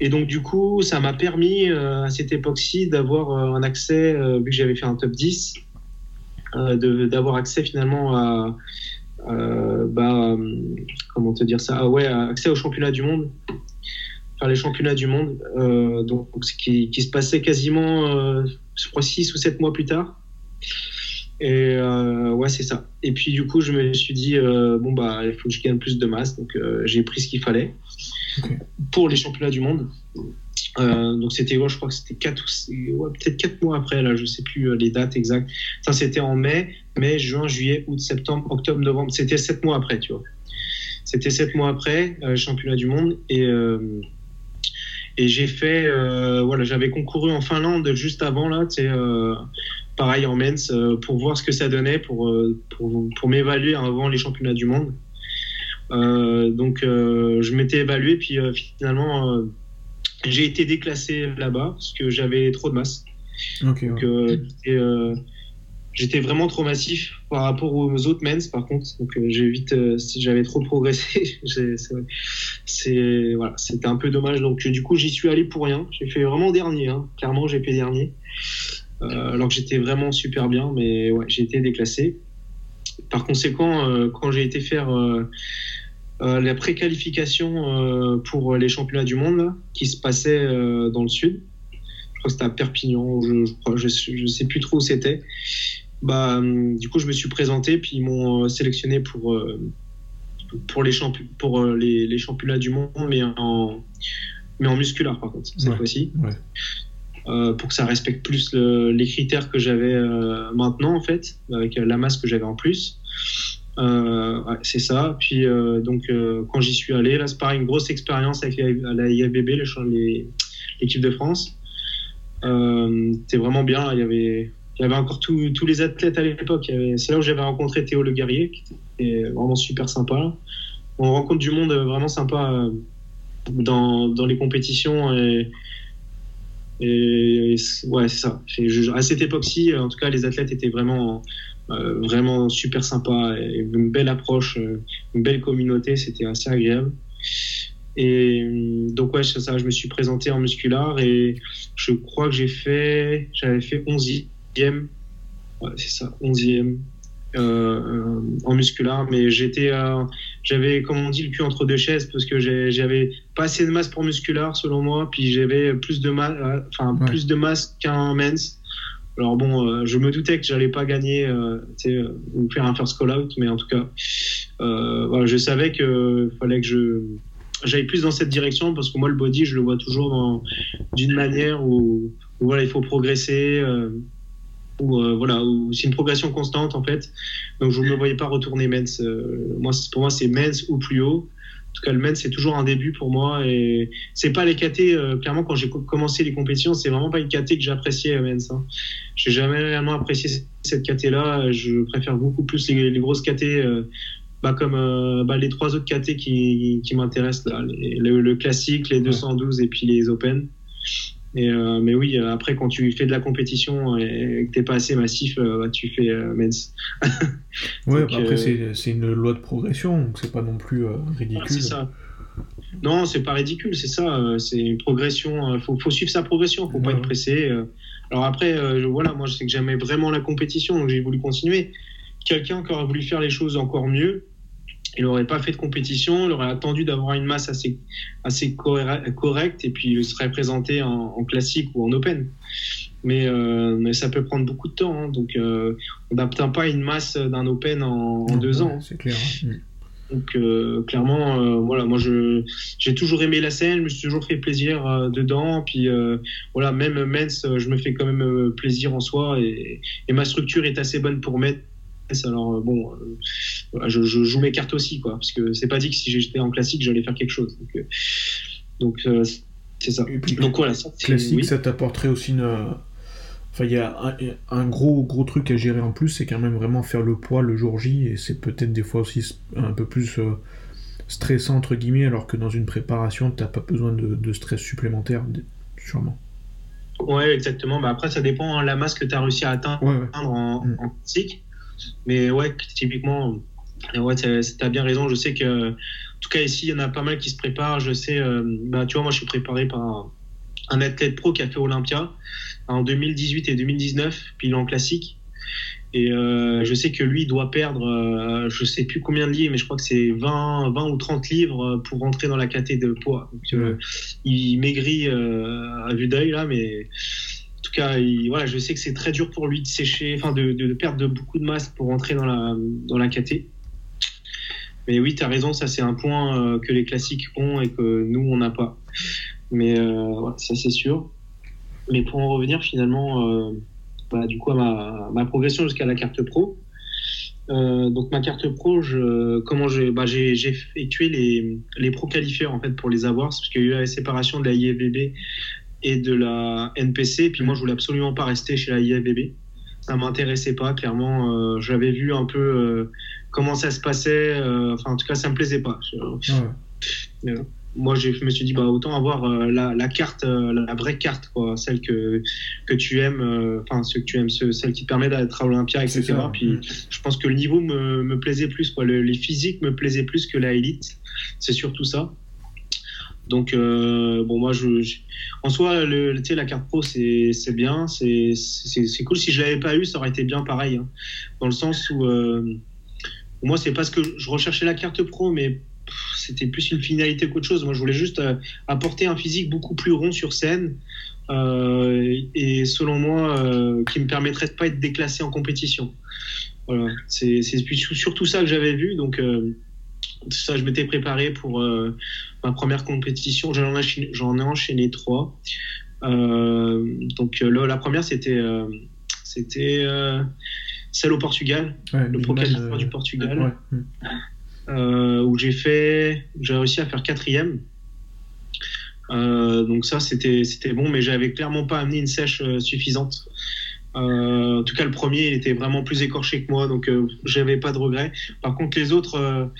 et donc, du coup, ça m'a permis euh, à cette époque-ci d'avoir euh, un accès, euh, vu que j'avais fait un top 10, d'avoir accès finalement à, bah, comment te dire ça, ah ouais, accès aux championnats du monde, faire les championnats du monde, ce qui, qui, se passait quasiment, je crois, 6 ou 7 mois plus tard. Et ouais, c'est ça. Et puis du coup, je me suis dit, bon, bah, il faut que je gagne plus de masse, donc j'ai pris ce qu'il fallait pour les championnats du monde. Euh, donc c'était, je crois que c'était 4 ou peut-être 4 mois après, là, je sais plus euh, les dates exactes. Ça, c'était en mai, mai, juin, juillet, août, septembre, octobre, novembre. C'était 7 mois après, tu vois. C'était 7 mois après, euh, championnat du monde. Et, et j'ai fait, voilà, j'avais concouru en Finlande juste avant, là, tu sais, pareil en mens, pour voir ce que ça donnait, pour, pour, pour m'évaluer avant les championnats du monde. Euh, donc euh, je m'étais évalué, puis euh, finalement j'ai été déclassé là-bas parce que j'avais trop de masse. donc j'étais vraiment trop massif par rapport aux autres mens par contre. Donc j'ai vite j'avais trop progressé. C'est voilà c'était un peu dommage. Donc du coup j'y suis allé pour rien. J'ai fait vraiment dernier hein. clairement j'ai fait dernier alors que j'étais vraiment super bien mais ouais j'ai été déclassé par conséquent quand j'ai été faire euh, la préqualification euh, pour les championnats du monde qui se passaient euh, dans le sud. Je crois que c'était à Perpignan, je, je, sais plus trop où c'était. Bah, du coup, je me suis présenté, puis ils m'ont sélectionné pour, pour, les, pour les, les, championnats du monde, mais en, mais en musculaire par contre, cette fois-ci. Pour que ça respecte plus les critères que j'avais maintenant, en fait, avec la masse que j'avais en plus. Euh, c'est ça. Puis euh, donc euh, quand j'y suis allé, là c'est pareil, une grosse expérience avec la, IABB, l'équipe de France. C'était vraiment bien. il y avait il y avait encore tous les athlètes à l'époque. C'est là où j'avais rencontré Théo Le Guerrier, qui était vraiment super sympa. On rencontre du monde vraiment sympa dans, dans les compétitions. Et ouais, c'est ça. À cette époque-ci, en tout cas, les athlètes étaient vraiment euh, vraiment super sympa, et une belle approche, euh, une belle communauté, c'était assez agréable. Et euh, donc ouais, ça, je me suis présenté en musculaire et je crois que j'ai fait, j'avais fait 11e, ouais, c'est ça, 11e euh, en musculaire, mais j'étais, j'avais comme on dit le cul entre deux chaises parce que j'avais pas assez de masse pour musculaire selon moi, puis j'avais plus de masse, enfin plus de masse qu'un men's. Alors bon, euh, je me doutais que j'allais pas gagner euh, euh, ou faire un first call out, mais en tout cas, voilà, je savais qu'il fallait que je j'aille plus dans cette direction parce que moi le body, je le vois toujours d'une manière où, voilà, il faut progresser. Ou voilà, c'est une progression constante en fait. Donc je ne me voyais pas retourner mens. moi, pour moi, c'est mens ou plus haut. En tout cas, le men, c'est toujours un début pour moi. Et c'est pas les KT, euh, clairement, quand j'ai commencé les compétitions, c'est vraiment pas une KT que j'appréciais, euh, mens. Hein. J'ai jamais réellement apprécié cette KT-là. Je préfère beaucoup plus les, grosses KT, euh, bah, comme bah, les trois autres KT qui, qui m'intéressent, là. le, classique, les 212 et puis les Open. Euh, mais oui, après, quand tu fais de la compétition et que t'es pas assez massif, euh, bah, tu fais euh, mens. ouais, après, c'est une loi de progression, donc c'est pas non plus ridicule. c'est ça. Non, c'est pas ridicule, c'est ça. c'est une progression. Il faut, faut, suivre sa progression, faut pas être pressé. Alors après, voilà, moi, je sais que j'aimais vraiment la compétition, donc j'ai voulu continuer. Quelqu'un qui aurait voulu faire les choses encore mieux, il n'aurait pas fait de compétition, il aurait attendu d'avoir une masse assez, assez correcte et puis il serait présenté en, classique ou en open. Mais, euh, mais, ça peut prendre beaucoup de temps. Hein. donc euh, on n'obtient pas une masse d'un open en, deux ans. C'est clair. Hein. Donc euh, clairement, voilà, moi je j'ai toujours aimé la scène, je me suis toujours fait plaisir dedans. Puis voilà, même Mens, je me fais quand même plaisir en soi et, et, ma structure est assez bonne pour Alors bon, je, je, joue mes cartes aussi, quoi, parce que c'est pas dit que si j'étais en classique, j'allais faire quelque chose. Donc c'est ça. donc voilà, ça, classique, ça t'apporterait aussi une Enfin, il y a un, gros, gros truc à gérer en plus, c'est quand même vraiment faire le poids le jour J, et c'est peut-être des fois aussi un peu plus euh, stressant, entre guillemets, alors que dans une préparation, t'as pas besoin de, stress supplémentaire, sûrement. Ouais, exactement. Bah après, ça dépend de hein, la masse que tu as réussi à atteindre, En, mm. en, physique. Mais ouais, typiquement, ouais, tu as bien raison. Je sais que, en tout cas, ici, il y en a pas mal qui se préparent. Je sais, euh, bah, tu vois, moi, je suis préparé par un, athlète pro qui a fait Olympia en 2018 et 2019, puis en classique. Et euh, je sais que lui doit perdre, euh, je sais plus combien de livres, mais je crois que c'est 20, 20 ou 30 livres pour rentrer dans la catégorie de poids. Donc, euh, il maigrit à vue d'œil là, mais tout cas, voilà, je sais que c'est très dur pour lui de sécher, enfin de, perdre beaucoup de masse pour rentrer dans la, dans la caté. Mais oui, tu as raison, ça c'est un point que les classiques ont et que nous on n'a pas. Mais ça c'est sûr. Mais pour en revenir finalement, euh, bah, du coup, à ma, progression jusqu'à la carte pro. Euh, donc ma carte pro, je, comment j'ai bah, effectué les, les pro qualifieurs en fait pour les avoir, parce qu'il y a eu la séparation de la IFBB et de la NPC. Et puis moi, je voulais absolument pas rester chez la IFBB. Ça m'intéressait pas, clairement. Euh, J'avais vu un peu euh, comment ça se passait. Euh, enfin, en tout cas, ça me plaisait pas. Ouais moi je me suis dit bah autant avoir euh, la, la, carte euh, la vraie carte quoi celle que que tu aimes euh, enfin ce que tu aimes celle qui te permet d'être à Olympia etc puis je pense que le niveau me, me plaisait plus quoi le, les physiques me plaisaient plus que la élite c'est surtout ça donc bon moi je, en soi le, sais la carte pro c'est bien c'est cool si je l'avais pas eu ça aurait été bien pareil hein. dans le sens où moi c'est parce que je recherchais la carte pro mais c'était plus une finalité qu'autre chose. Moi, je voulais juste euh, apporter un physique beaucoup plus rond sur scène euh, et selon moi, euh, qui me permettrait de pas être déclassé en compétition. Voilà, c'est surtout ça que j'avais vu. Donc, ça, je m'étais préparé pour ma première compétition. J'en ai, enchaîné trois. donc, la première, c'était c'était celle au Portugal, le Pro du Portugal. Euh, où j'ai fait, j'ai réussi à faire quatrième. Euh, donc ça, c'était c'était bon, mais j'avais clairement pas amené une sèche euh, suffisante. en tout cas, le premier, il était vraiment plus écorché que moi, donc j'avais pas de regrets. Par contre, les autres,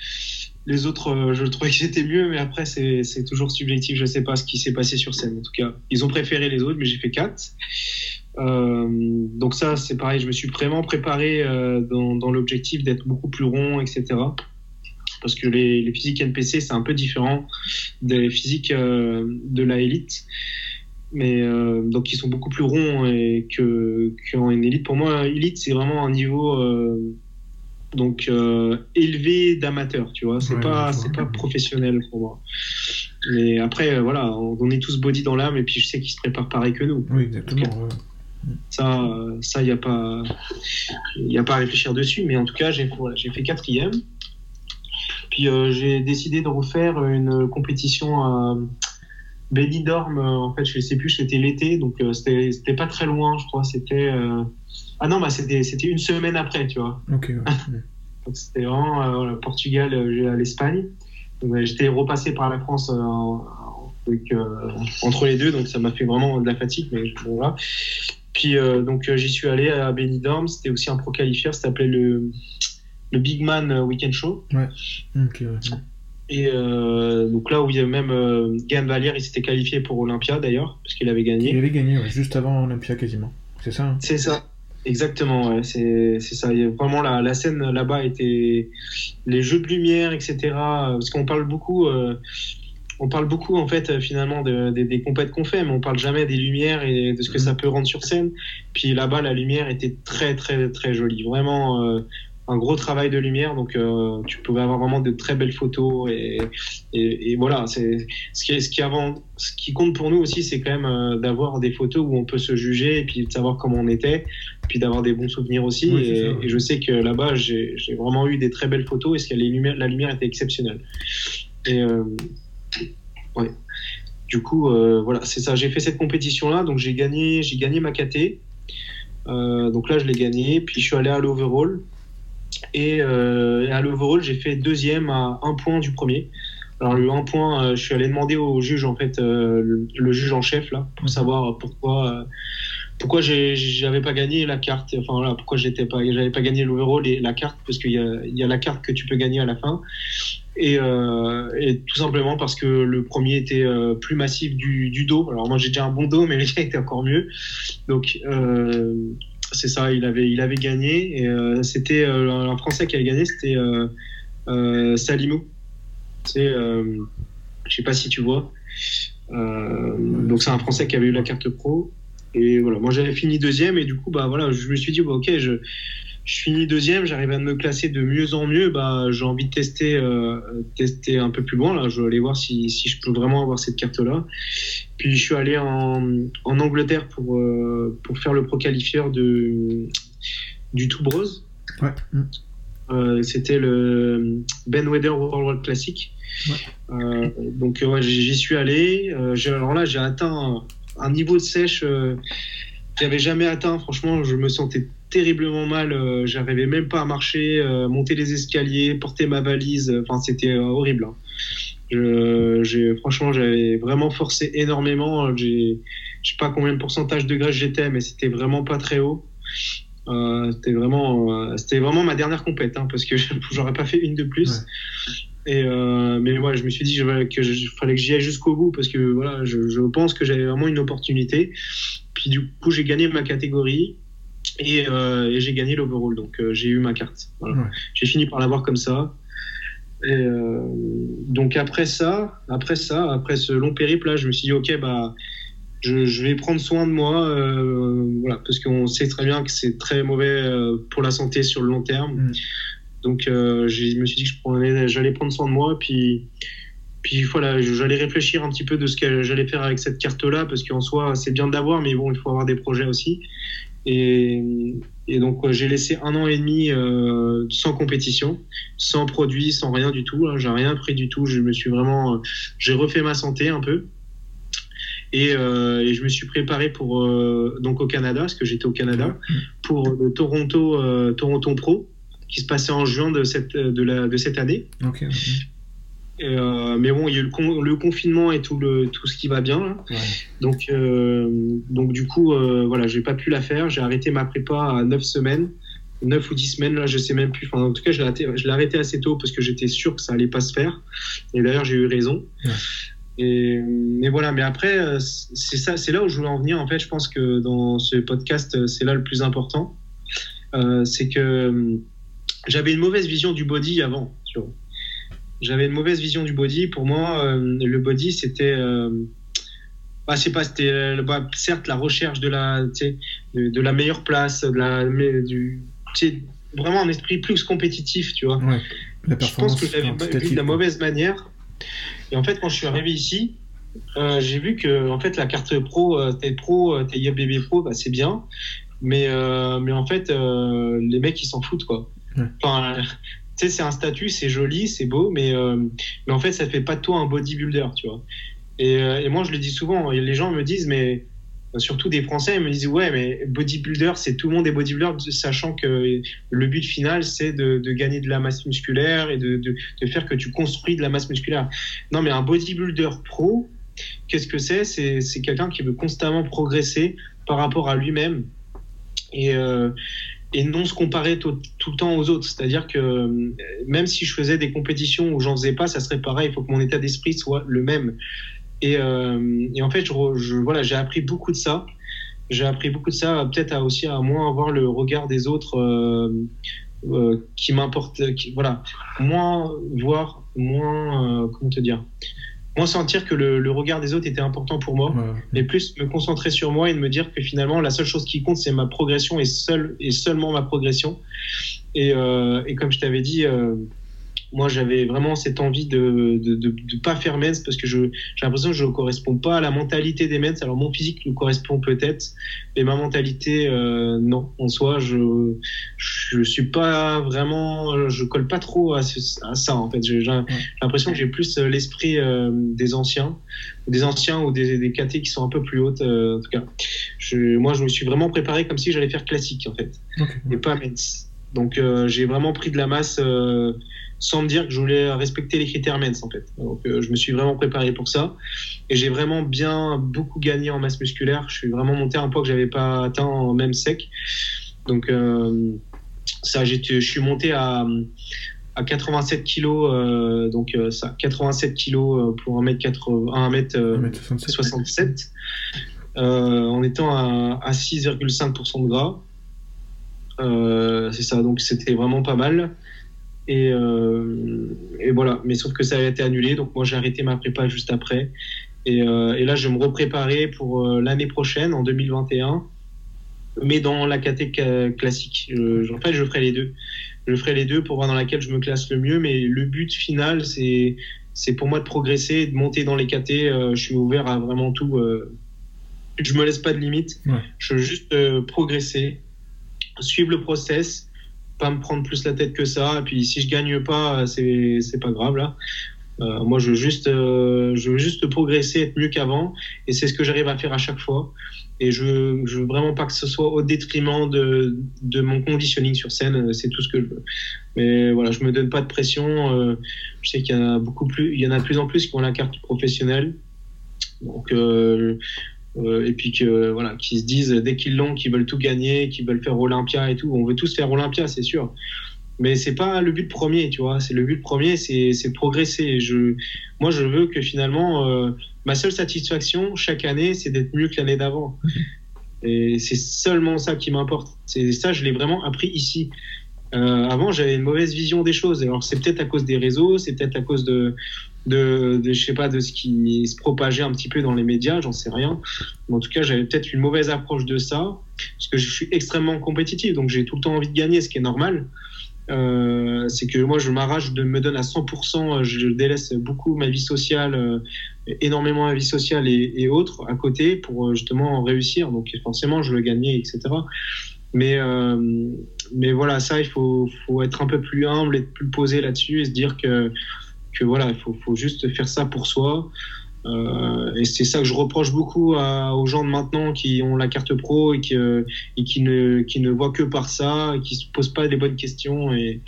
les autres, je trouvais que c'était mieux, mais après, c'est toujours subjectif. Je sais pas ce qui s'est passé sur scène. En tout cas, ils ont préféré les autres, mais j'ai fait quatre. donc ça, c'est pareil. Je me suis vraiment préparé dans, dans l'objectif d'être beaucoup plus rond, etc parce que les, physiques NPC, c'est un peu différent des physiques euh, de la élite. Mais euh, donc, ils sont beaucoup plus ronds et que, qu'en élite. Pour moi, élite, c'est vraiment un niveau euh, donc élevé d'amateur, tu vois. C'est pas, c'est pas professionnel pour moi. Mais après, voilà, on, est tous body dans l'âme et puis je sais qu'ils se préparent pareil que nous. Oui, exactement. Ça, ça, il n'y a pas, il a pas à réfléchir dessus. Mais en tout cas, j'ai, j'ai fait quatrième. Puis euh, j'ai décidé de refaire une compétition à Benidorm. Euh, en fait, je ne sais plus, c'était l'été, donc euh, c'était pas très loin, je crois. C'était ah non, bah c'était une semaine après, tu vois. Ok. c'était vraiment le Portugal, à l'Espagne. J'étais repassé par la France entre les deux, donc ça m'a fait vraiment de la fatigue, mais voilà. Puis donc j'y suis allé à Benidorm. C'était aussi un pro qualifier, ça s'appelait le le Big Man euh, Weekend Show. Ouais. Et euh, donc là où il y a même euh, Vallière, il s'était qualifié pour Olympia d'ailleurs, parce qu'il avait gagné. Il avait gagné, juste avant Olympia quasiment. C'est ça hein? C'est ça. Exactement, ouais, c'est ça. vraiment la, la scène là-bas était les jeux de lumière, etc. Parce qu'on parle beaucoup, euh, on parle beaucoup en fait finalement de, des compètes qu'on fait, mais on parle jamais des lumières et de ce que mm-hmm. ça peut rendre sur scène. Puis là-bas, la lumière était très très très jolie. Vraiment, un gros travail de lumière, donc euh, tu pouvais avoir vraiment de très belles photos et, et, voilà. C'est ce qui, ce qui avant, ce qui compte pour nous aussi, c'est quand même euh, d'avoir des photos où on peut se juger et puis de savoir comment on était, puis d'avoir des bons souvenirs aussi. et, je sais que là-bas, j'ai vraiment eu des très belles photos et que les la lumière était exceptionnelle. Et euh, ouais. Du coup, voilà, c'est ça. J'ai fait cette compétition-là, donc j'ai gagné, j'ai gagné ma KT. donc là, je l'ai gagné. Puis je suis allé à l'overall. Et euh, à l'overall, j'ai fait deuxième à un point du premier. Alors le un point, euh, je suis allé demander au juge en fait, euh, le, juge en chef là, pour savoir pourquoi pourquoi j'avais pas gagné la carte. Enfin voilà, pourquoi j'étais pas, j'avais pas gagné l'overall et la carte parce qu'il y a, y a la carte que tu peux gagner à la fin. Et, et, tout simplement parce que le premier était plus massif du, du, dos. Alors moi j'ai déjà un bon dos, mais le gars était encore mieux. Donc euh, c'est ça, il avait, gagné. Et euh, c'était euh, un Français qui avait gagné, c'était euh, Salimo. C'est, je sais pas si tu vois. donc c'est un Français qui avait eu la carte pro. Et voilà, moi j'avais fini deuxième et du coup bah voilà, je me suis dit bah, ok, je, je finis deuxième, j'arrive à me classer de mieux en mieux, bah, j'ai envie de tester, euh, tester un peu plus loin. Là. Je vais aller voir si, si je peux vraiment avoir cette carte-là. Puis je suis allé en, en Angleterre pour, euh, pour faire le pro-qualifieur de, du Tout Bros. Ouais. Euh, C'était le Ben Weather World Classic. Ouais. donc j'y suis allé. alors là, j'ai atteint un niveau de sèche que j'avais jamais atteint. Franchement, je me sentais terriblement mal. Euh, j'arrivais même pas à marcher, euh, monter les escaliers, porter ma valise. Enfin, c'était euh, horrible. Hein. Je, franchement, j'avais vraiment forcé énormément. J'ai, je sais pas combien de pourcentage de graisse j'étais, mais c'était vraiment pas très haut. c'était vraiment, c'était vraiment ma dernière compète, hein, parce que j'aurais pas fait une de plus. Et mais ouais, je me suis dit que je, fallait que j'y aille jusqu'au bout parce que voilà, je, je pense que j'avais vraiment une opportunité. Puis du coup, j'ai gagné ma catégorie. Euh, et, j'ai gagné l'overall, donc euh, j'ai eu ma carte. J'ai fini par l'avoir comme ça. Et, euh, donc après ça, après ça, après ce long périple là, je me suis dit ok bah je, vais prendre soin de moi, voilà, parce qu'on sait très bien que c'est très mauvais pour la santé sur le long terme. Mm. Donc je me suis dit que j'allais prendre soin de moi, puis puis voilà, j'allais réfléchir un petit peu de ce que j'allais faire avec cette carte-là, parce qu'en soi, c'est bien d'avoir, mais bon, il faut avoir des projets aussi. Et, donc j'ai laissé un an et demi euh, sans compétition, sans produit, sans rien du tout. Hein, j'ai rien pris du tout. Je me suis vraiment, j'ai refait ma santé un peu. Et, euh, je me suis préparé pour euh, donc au Canada, parce que j'étais au Canada, pour Toronto euh, Toronto Pro, qui se passait en juin de cette de, la, de cette année. Euh, mais bon, il y a eu le, confinement et tout, le, tout ce qui va bien. Donc, euh, donc, du coup, euh, voilà, j'ai pas pu la faire. J'ai arrêté ma prépa à 9 semaines. 9 ou 10 semaines, là, je sais même plus. Enfin, en tout cas, je l'ai arrêté, assez tôt parce que j'étais sûr que ça allait pas se faire. Et d'ailleurs, j'ai eu raison. Et, mais voilà, mais après, c'est ça, c'est là où je voulais en venir. En fait, je pense que dans ce podcast, c'est là le plus important. c'est que j'avais une mauvaise vision du body avant. J'avais une mauvaise vision du body. Pour moi, euh, le body, c'était. Euh, bah, je sais pas, c'était euh, bah, certes la recherche de la, de, de, la meilleure place, de la, du, vraiment un esprit plus compétitif, tu vois. Ouais, je pense que j'avais vu de la mauvaise manière. Et en fait, quand je suis arrivé ici, euh, j'ai vu que en fait la carte pro, euh, t'es pro, t'es IABB pro, bah, c'est bien, mais mais en fait les mecs ils s'en foutent quoi. Ouais. Enfin, c'est un statut, c'est joli, c'est beau, mais, euh, mais en fait, ça fait pas de toi un bodybuilder, tu vois. Et, euh, et, moi, je le dis souvent, les gens me disent, mais surtout des Français, ils me disent, ouais, mais bodybuilder, c'est tout le monde est bodybuilder, sachant que le but final, c'est de, gagner de la masse musculaire et de, faire que tu construis de la masse musculaire. Non, mais un bodybuilder pro, qu'est-ce que c'est C'est quelqu'un qui veut constamment progresser par rapport à lui-même. Et, euh, et non se comparer tout, le temps aux autres. C'est-à-dire que euh, même si je faisais des compétitions où j'en faisais pas, ça serait pareil. Il faut que mon état d'esprit soit le même. Et, euh, en fait, voilà, j'ai appris beaucoup de ça. J'ai appris beaucoup de ça, peut-être à aussi à moins avoir le regard des autres euh, qui m'importe, voilà, moins voir, moins, comment te dire, moins sentir que le, le, regard des autres était important pour moi, mais plus me concentrer sur moi et de me dire que finalement la seule chose qui compte c'est ma progression et seul et seulement ma progression. Et, et comme je t'avais dit, moi j'avais vraiment cette envie de ne de, de, pas faire mens parce que j'ai l'impression que je ne correspond pas à la mentalité des mens. Alors mon physique me correspond peut-être, mais ma mentalité, euh, non. En soi, je je suis pas vraiment, je colle pas trop à, ça en fait. J'ai l'impression que j'ai plus euh, l'esprit euh, des anciens, des anciens ou des, des qui sont un peu plus hautes. en tout cas, je, moi je me suis vraiment préparé comme si j'allais faire classique en fait, et pas mens. Donc j'ai vraiment pris de la masse sans me dire que je voulais respecter les critères MENS en fait. Donc euh, je me suis vraiment préparé pour ça et j'ai vraiment bien beaucoup gagné en masse musculaire. Je suis vraiment monté à un poids que j'avais pas atteint en même sec. Donc euh, ça, je suis monté à, à 87 kilos, euh, donc ça, 87 kilos pour 1m, 1m67, en étant à, à 6,5% de gras. c'est ça, donc c'était vraiment pas mal. Euh, et, voilà, mais sauf que ça a été annulé, donc moi j'ai arrêté ma prépa juste après. Et, euh, là, je me repréparer pour euh, l'année prochaine, en 2021, mais dans la catégorie classique. en fait, je ferai les deux. Je ferai les deux pour voir dans laquelle je me classe le mieux, mais le but final, c'est c'est pour moi de progresser, de monter dans les catés. je suis ouvert à vraiment tout. je me laisse pas de limite. Je veux juste progresser, suivre le process pas me prendre plus la tête que ça. Et puis si je gagne pas, c'est pas grave là. Euh, moi, je veux juste, euh, je veux juste progresser, être mieux qu'avant, et c'est ce que j'arrive à faire à chaque fois. Et je, je veux vraiment pas que ce soit au détriment de, de mon conditioning sur scène. C'est tout ce que je veux. Mais voilà, je me donne pas de pression. Euh, je sais qu'il y en a beaucoup plus, il y en a de plus en plus qui ont la carte professionnelle. Donc, euh, et puis que voilà, qui se disent dès qu'ils l'ont, qu'ils veulent tout gagner, qu'ils veulent faire Olympia et tout. On veut tous faire Olympia, c'est sûr. Mais c'est pas le but premier, tu vois. C'est le but premier, c'est progresser. Je, moi, je veux que finalement, euh, ma seule satisfaction chaque année, c'est d'être mieux que l'année d'avant. Et c'est seulement ça qui m'importe. C'est ça, je l'ai vraiment appris ici. Euh, avant, j'avais une mauvaise vision des choses. Alors, c'est peut-être à cause des réseaux, c'est peut-être à cause de, de, de, je sais pas, de ce qui se propageait un petit peu dans les médias, j'en sais rien. Mais en tout cas, j'avais peut-être une mauvaise approche de ça, parce que je suis extrêmement compétitif, donc j'ai tout le temps envie de gagner, ce qui est normal. Euh, c'est que moi, je m'arrache, de me donne à 100%, je délaisse beaucoup ma vie sociale, euh, énormément ma vie sociale et, et, autres à côté pour euh, justement réussir. Donc forcément, je veux gagner, etc. Mais, euh, mais voilà, ça, il faut, faut être un peu plus humble, être plus posé là-dessus et se dire que que voilà, il faut, juste faire ça pour soi. Euh, et c'est ça que je reproche beaucoup aux gens de maintenant qui ont la carte pro et qui, ne, voient que par ça, et qui se posent pas les bonnes questions. Et,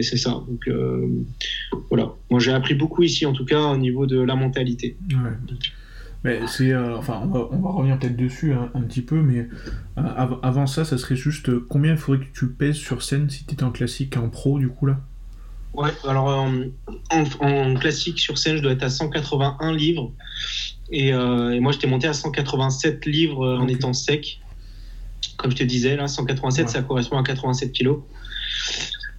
c'est ça. Donc euh, voilà, moi j'ai appris beaucoup ici, en tout cas au niveau de la mentalité. Mais c'est, euh, enfin, on va, revenir peut-être dessus un, petit peu, mais avant ça, ça serait juste combien il faudrait que tu pèses sur scène si tu étais en classique, en pro du coup là? Ouais, alors euh, en, classique sur scène, je dois être à 181 livres. Et, euh, et moi, j'étais monté à 187 livres euh, en étant sec. Comme je te disais, là, 187, ça correspond à 87 kilos.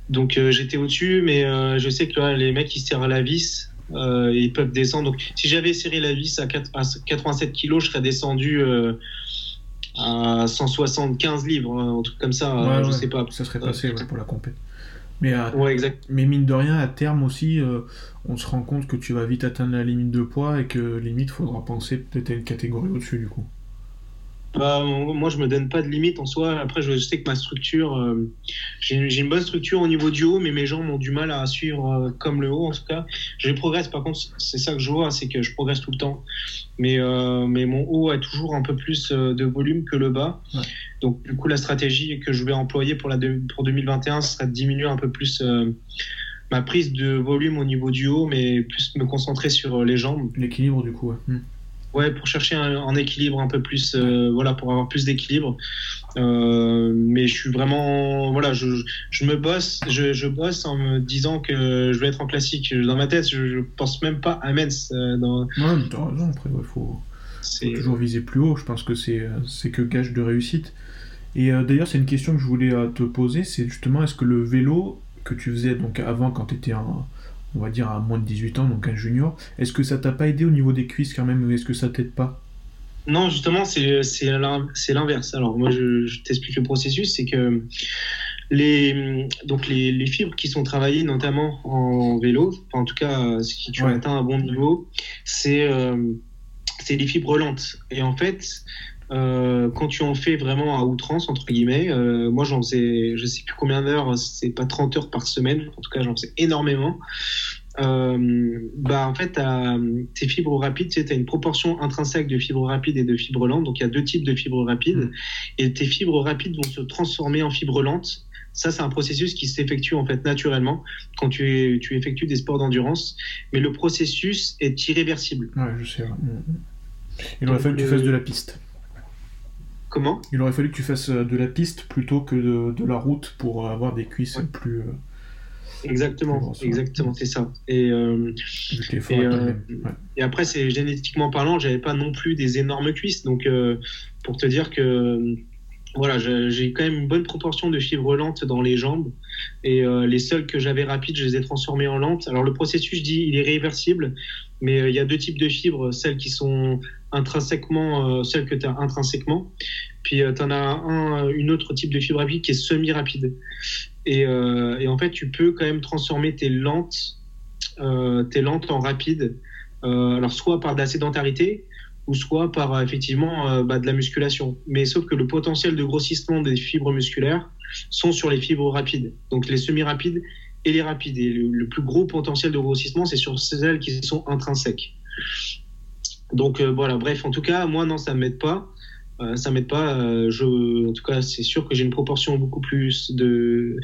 Donc j'étais au-dessus, mais je sais que là, les mecs, ils serrent la vis. ils peuvent descendre. Donc si j'avais serré la vis à, 87 kilos, je serais descendu à 175 livres, un truc comme ça. je sais pas. Ça serait passé pour la compétition. Mais, mais mine de rien, à terme aussi, euh, on se rend compte que tu vas vite atteindre la limite de poids et que limite, faudra penser peut-être à une catégorie au-dessus du coup. Bah, moi, je me donne pas de limite en soi. Après, je sais que ma structure, euh, j'ai une bonne structure au niveau du haut, mais mes jambes ont du mal à suivre euh, comme le haut en tout cas. Je progresse, par contre, c'est ça que je vois, c'est que je progresse tout le temps. Mais, euh, mais mon haut a toujours un peu plus de volume que le bas. Donc, du coup, la stratégie que je vais employer pour, la pour 2021, ce serait de diminuer un peu plus ma prise de volume au niveau du haut, mais plus me concentrer sur les jambes. L'équilibre, du coup, ouais. Hmm. Ouais, pour chercher un, équilibre un peu plus, euh, voilà, pour avoir plus d'équilibre. Euh, mais je suis vraiment, voilà, je, je me bosse, je, je, bosse en me disant que je vais être en classique. Dans ma tête, je, je pense même pas à Mens. Euh, dans... Ouais, mais t'as raison. Après, il faut, toujours viser plus haut. Je pense que c'est c'est que gage de réussite. Et d'ailleurs, c'est une question que je voulais te poser, c'est justement est-ce que le vélo que tu faisais donc avant quand tu étais en on va dire à moins de 18 ans, donc un junior. Est-ce que ça t'a pas aidé au niveau des cuisses quand même, ou est-ce que ça t'aide pas? Non, justement, c'est l'inverse. Alors moi, je, t'explique le processus, c'est que les, donc les, fibres qui sont travaillées notamment en vélo, en tout cas, si tu as atteint un bon niveau, c'est c'est les fibres lentes. Et en fait, euh, quand tu en fais vraiment à outrance, entre guillemets, euh, moi j'en faisais, je sais plus combien d'heures, c'est pas 30 heures par semaine, en tout cas j'en faisais énormément. Euh, bah en fait, tes fibres rapides, tu as une proportion intrinsèque de fibres rapides et de fibres lentes, donc il y a deux types de fibres rapides, mmh. et tes fibres rapides vont se transformer en fibres lentes. Ça, c'est un processus qui s'effectue en fait naturellement quand tu, tu effectues des sports d'endurance, mais le processus est irréversible. Ouais, je sais. Mmh. Il aurait fallu que tu fasses de la piste. Comment Il aurait fallu que tu fasses euh, de la piste plutôt que de, la route pour avoir des cuisses plus. Euh, exactement, exactement, c'est ça. Et, euh, et, après, c'est génétiquement parlant, j'avais pas non plus des énormes cuisses, donc pour te dire que voilà, j'ai quand même une bonne proportion de fibres lentes dans les jambes. Et euh, les seules que j'avais rapides, je les ai transformées en lentes. Alors le processus, je dis, il est réversible, mais euh, il y a deux types de fibres, celles qui sont intrinsèquement, euh, celles que tu as intrinsèquement. Puis tu en as un, une autre type de fibre rapide qui est semi-rapide. Et, en fait, tu peux quand même transformer tes lentes, tes lentes en rapides. alors soit par de la sédentarité, ou soit par effectivement euh, bah, de la musculation. Mais sauf que le potentiel de grossissement des fibres musculaires sont sur les fibres rapides, donc les semi-rapides et les rapides. Et le, plus gros potentiel de grossissement, c'est sur celles qui sont intrinsèques. Donc euh, voilà, bref, en tout cas, moi non, ça ne m'aide pas. Euh, ça m'aide pas. je, en tout cas, c'est sûr que j'ai une proportion beaucoup plus de,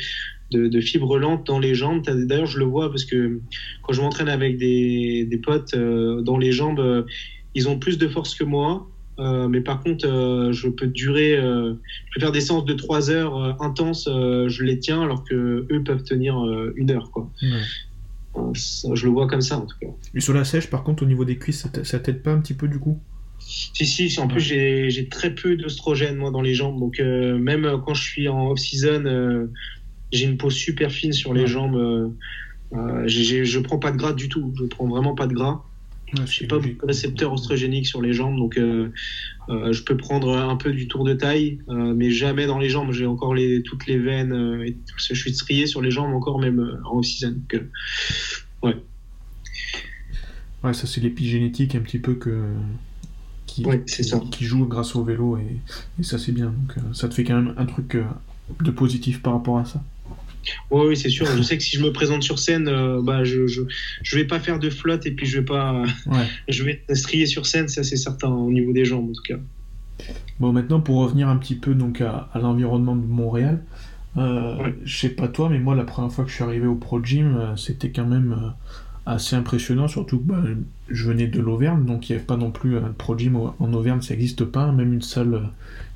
de, fibres lentes dans les jambes. D'ailleurs, je le vois parce que quand je m'entraîne avec des, des potes dans les jambes, ils ont plus de force que moi. Euh, mais par contre, euh, je peux durer, euh, je peux faire des séances de 3 heures intenses, je les tiens, alors que eux peuvent tenir une heure. Quoi. Je le vois comme ça en tout cas. Et sur la sèche, par contre, au niveau des cuisses, ça t'aide pas un petit peu du coup? Si, si, en plus j'ai très peu d'oestrogène moi dans les jambes, donc même quand je suis en off-season, j'ai une peau super fine sur les jambes. je prends pas de gras du tout, je prends vraiment pas de gras. Je je suis pas beaucoup de récepteurs oestrogéniques sur les jambes, donc euh, euh, je peux prendre un peu du tour de taille, euh, mais jamais dans les jambes. J'ai encore les, toutes les veines, et tout je suis strié sur les jambes encore même en off-season. ouais. Ouais, ça c'est l'épigénétique un petit peu que qui, qui, joue grâce au vélo et, et ça c'est bien. Donc ça te fait quand même un truc de positif par rapport à ça. Oui, c'est sûr. Je sais que si je me présente sur scène, euh, bah, je, je, vais pas faire de flotte et puis je vais pas, je vais strier sur scène, ça c'est certain au niveau des jambes en tout cas. Bon, maintenant pour revenir un petit peu donc à, l'environnement de Montréal, euh, je sais pas toi, mais moi la première fois que je suis arrivé au Pro Gym, euh, c'était quand même euh, assez impressionnant, surtout que bah, je venais de l'Auvergne, donc il n'y avait pas non plus un Pro Gym en Auvergne, ça n'existe pas, même une salle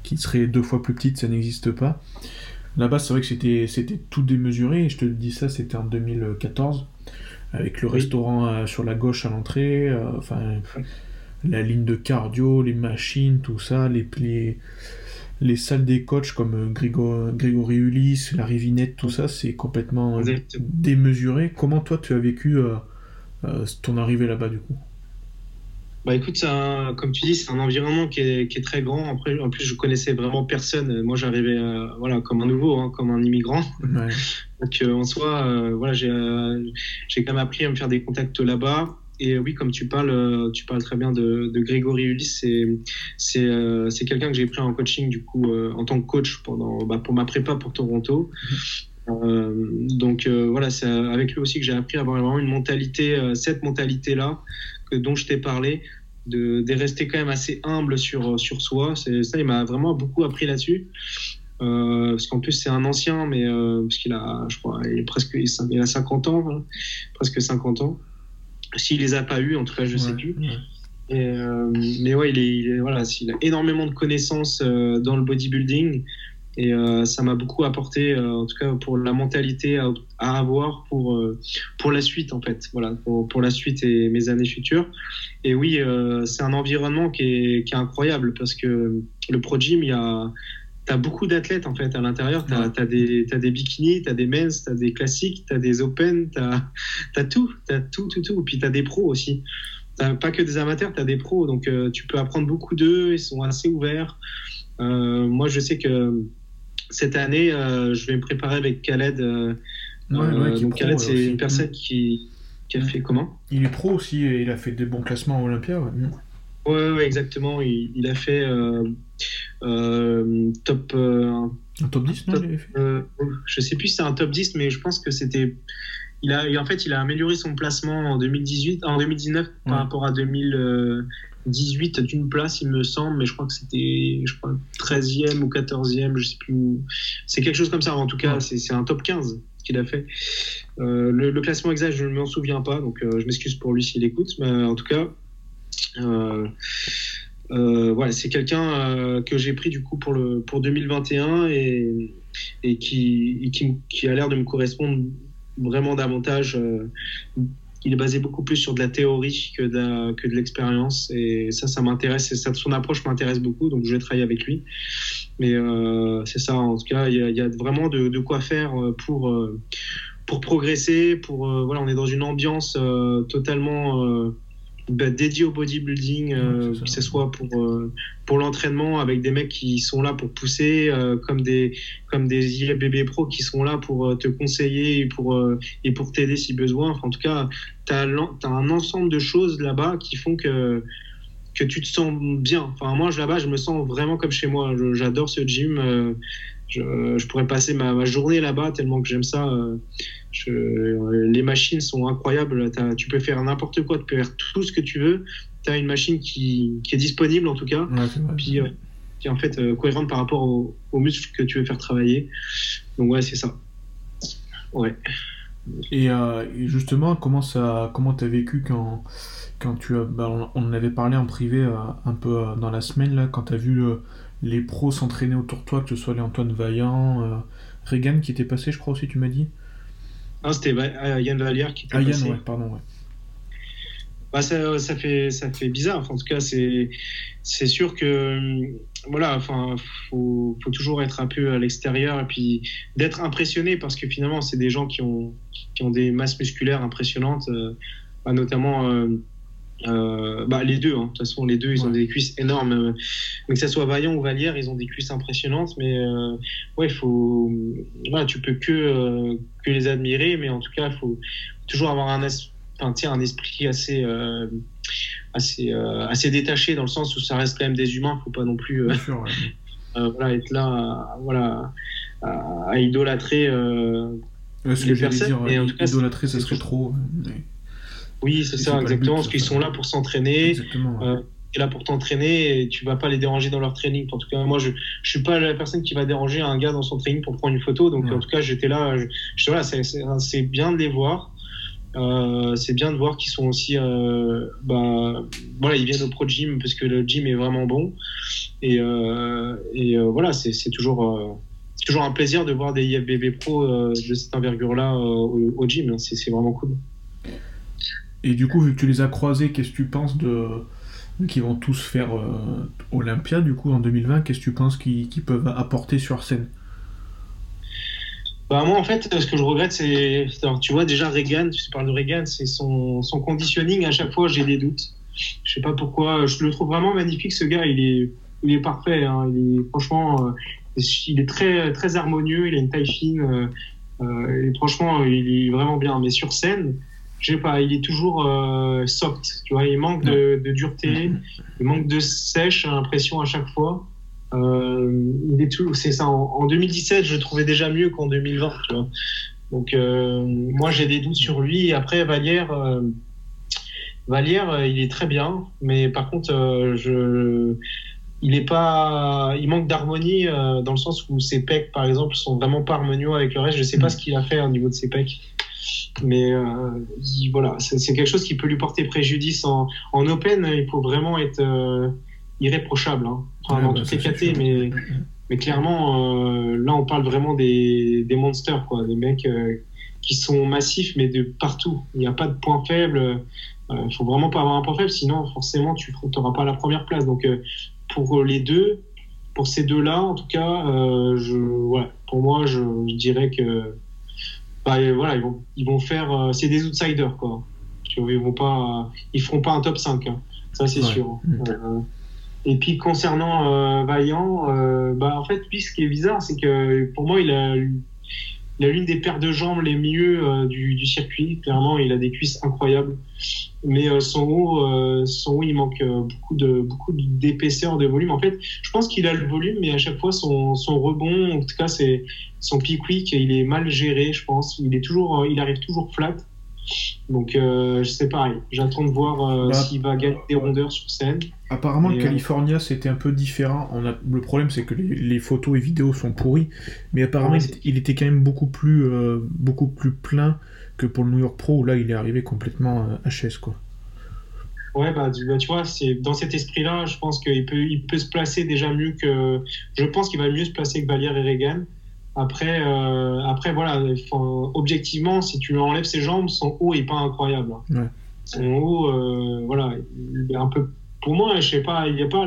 qui serait deux fois plus petite, ça n'existe pas. Là-bas, c'est vrai que c'était, c'était tout démesuré, et je te dis ça, c'était en 2014, avec le restaurant euh, sur la gauche à l'entrée, euh, enfin, la ligne de cardio, les machines, tout ça, les, les, les salles des coachs comme euh, Grégory Ulysse, la Rivinette, tout ça, c'est complètement démesuré. Comment toi, tu as vécu ton arrivée là-bas, du coup? Bah écoute, un, comme tu dis, c'est un environnement qui est, qui est, très grand. Après, en plus, je connaissais vraiment personne. Moi, j'arrivais euh, voilà, comme un nouveau, hein, comme un immigrant. Donc, euh, en soi, euh, voilà, j'ai j'ai quand même appris à me faire des contacts là-bas. Et oui, comme tu parles, tu parles très bien de, de Grégory Ulysse. C'est c'est quelqu'un que j'ai pris en coaching, du coup, en tant que coach pendant, bah, pour ma prépa pour Toronto. donc voilà, c'est avec lui aussi que j'ai appris à avoir vraiment une mentalité, cette mentalité-là, dont je t'ai parlé, de, de, rester quand même assez humble sur, sur soi. Ça, il m'a vraiment beaucoup appris là-dessus. Euh, parce qu'en plus, c'est un ancien, mais euh, parce qu'il a, je crois, il, est presque, il a 50 ans, hein, presque 50 ans. S'il les a pas eu, en tout cas, je sais plus. Euh, mais ouais, il, est, il, est, voilà, il a énormément de connaissances dans le bodybuilding. Et euh, ça m'a beaucoup apporté, euh, en tout cas pour la mentalité à, avoir pour, euh, pour la suite, en fait. Voilà, pour, pour, la suite et mes années futures. Et oui, c'est un environnement qui est, qui est, incroyable parce que le Pro Gym, il y a. T'as beaucoup d'athlètes en fait à l'intérieur. T'as as des, as des bikinis, t'as des men's, t'as des classiques, t'as des open, t'as as tout, t'as tout, tout, tout. Puis t'as des pros aussi. T'as pas que des amateurs, t'as des pros. Donc tu peux apprendre beaucoup d'eux. Ils sont assez ouverts. moi, je sais que cette année, je vais me préparer avec Khaled. donc Khaled, c'est une personne qui, qui a fait comment? Il est pro aussi et il a fait des bons classements à Olympia. Ouais, ouais, exactement. Il, a fait top. un top 10, non Je sais plus si c'est un top 10, mais je pense que c'était il a, en fait, il a amélioré son placement en 2018, en 2019 par rapport à 2018 d'une place, il me semble, mais je crois que c'était, je crois, 13e ou 14e, je sais plus. C'est quelque chose comme ça. En tout cas, c'est un top 15 qu'il a fait. Euh, le, classement exact, je ne m'en souviens pas, donc euh, je m'excuse pour lui s'il écoute, mais en tout cas. Euh, voilà, c'est quelqu'un que j'ai pris du coup pour, le, pour 2021 et, et qui, qui, qui, a l'air de me correspondre vraiment davantage. Euh, il est basé beaucoup plus sur de la théorie que de, que de l'expérience. Et ça, ça m'intéresse. Et son approche m'intéresse beaucoup. Donc, je vais travailler avec lui. Mais euh, c'est ça, en tout cas, il y a, vraiment de, de, quoi faire euh, pour, pour progresser. Pour, voilà, on est dans une ambiance totalement bah, dédié au bodybuilding, euh, que ce soit pour, euh, pour l'entraînement avec des mecs qui sont là pour pousser, euh, comme des, comme des IFBB Pro qui sont là pour te conseiller et pour, et pour t'aider si besoin. Enfin, en tout cas, tu as, as, un ensemble de choses là-bas qui font que, que tu te sens bien. Enfin, moi, là-bas, je me sens vraiment comme chez moi. J'adore ce gym. Je, je, pourrais passer ma, ma journée là-bas tellement que j'aime ça. Je, les machines sont incroyables. Tu peux faire n'importe quoi, tu peux faire tout ce que tu veux. Tu as une machine qui, qui, est disponible en tout cas, puis euh, qui est en fait euh, cohérente par rapport aux, muscles que tu veux faire travailler. Donc ouais, c'est ça. Ouais. Et, euh, justement, comment ça, comment t'as vécu quand, quand tu as, bah, on, en avait parlé en privé un peu dans la semaine là, quand tu as vu les pros s'entraîner autour de toi, que ce soit les Antoine Vaillant, Regan qui était passé, je crois aussi, tu m'as dit? Non, c'était euh, Yann Vallière qui était ah, Yann, ouais, pardon, ouais. Bah, ça, ça, fait, ça fait bizarre. en tout cas, c'est, c'est sûr que voilà, enfin, faut, faut toujours être un peu à l'extérieur et puis d'être impressionné parce que finalement, c'est des gens qui ont, qui ont des masses musculaires impressionnantes, euh, bah, notamment euh, euh, bah, les deux, hein. de toute façon, les deux, ils ont des cuisses énormes. que ça soit Vaillant ou Vallière, ils ont des cuisses impressionnantes. Mais ouais, faut, voilà, tu peux que, que les admirer, mais en tout cas, il faut toujours avoir un, enfin, un esprit assez, assez, assez détaché dans le sens où ça reste quand même des humains. Faut pas non plus voilà, être là, voilà, à, idolâtrer. les personnes. Dire, et en tout cas, idolâtrer, ça serait trop. Oui, c'est ça, exactement. Parce qu'ils sont là pour s'entraîner. Euh, là pour t'entraîner et tu vas pas les déranger dans leur training. En tout cas, moi, je, je suis pas la personne qui va déranger un gars dans son training pour prendre une photo. Donc, en tout cas, j'étais là. Je, voilà, c'est bien de les voir. Euh, c'est bien de voir qu'ils sont aussi, bah, voilà, ils viennent au pro gym parce que le gym est vraiment bon. Et, euh, et voilà, c'est toujours, toujours un plaisir de voir des IFBB pro de cette envergure-là au, gym. C'est vraiment cool. Et du coup, vu que tu les as croisés, qu'est-ce que tu penses de qui vont tous faire Olympia du coup en 2020 Qu'est-ce que tu penses qu'ils peuvent apporter sur scène? Bah moi en fait ce que je regrette c'est tu vois déjà Reagan tu parles de Reagan c'est son, son conditioning. À chaque fois j'ai des doutes. Je sais pas pourquoi. Je le trouve vraiment magnifique ce gars. Il est il est parfait hein. il est franchement euh, il est très très harmonieux. Il a une taille fine euh, euh et franchement il est vraiment bien. Mais sur scène je sais pas, il est toujours euh, soft, tu vois, il manque de, dureté, il manque de sèche, j'ai l'impression à chaque fois. Euh, il est tout, c'est ça. En, 2017, je le trouvais déjà mieux qu'en 2020, tu vois. Donc euh, moi j'ai des doutes sur lui. après Valière, Valière, il est très bien, mais par contre, je, il est pas, il manque d'harmonie dans le sens où ses pecs, par exemple, sont vraiment pas harmonieux avec le reste. Je sais pas mm. ce qu'il a fait au niveau de ses pecs. Mais euh, voilà, c'est quelque chose qui peut lui porter préjudice en, en open. Il faut vraiment être euh, irréprochable hein. dans bah, toutes les catés, mais, mais clairement, euh, là, on parle vraiment des, des monsters, quoi, des mecs qui sont massifs, mais de partout. Il n'y a pas de point faible. Il faut vraiment pas avoir un point faible, sinon forcément tu n'auras pas la première place. Donc pour les deux, pour ces deux-là, en tout cas, je, ouais, pour moi, je, je dirais que bah, voilà, ils vont, ils vont faire. Euh, c'est des outsiders, quoi. Ils vont pas, ils feront pas un top 5, hein. ça c'est sûr. Mm. Euh, Et puis concernant Vaillant, bah en fait lui ce qui est bizarre c'est que pour moi il a il a l'une des paires de jambes les mieux euh, du, du, circuit. Clairement, il a des cuisses incroyables. Mais euh, son, haut, euh, son haut, il manque beaucoup de beaucoup d'épaisseur, de volume. En fait, je pense qu'il a le volume, mais à chaque fois, son, son rebond, en tout cas, c'est son pick quick, il est mal géré, je pense. Il est toujours, il arrive toujours flat. Donc, euh, c'est pareil. J'attends de voir euh, bah, s'il va gagner des rondeurs sur scène. Apparemment, le euh, California, c'était un peu différent. On a... Le problème, c'est que les, photos et vidéos sont pourries. Mais apparemment, il, était quand même beaucoup plus, beaucoup plus plein que pour le New York Pro, où là, il est arrivé complètement HS, quoi. Ouais, bah, bah tu vois, c'est dans cet esprit-là, je pense qu'il peut, il peut se placer déjà mieux que. Je pense qu'il va mieux se placer que Valier et Reagan. Après, euh, après voilà, objectivement, si tu lui enlèves ses jambes, son haut est pas incroyable. Son haut, euh, voilà, il est un peu. Pour moi, je sais pas, il n'y a pas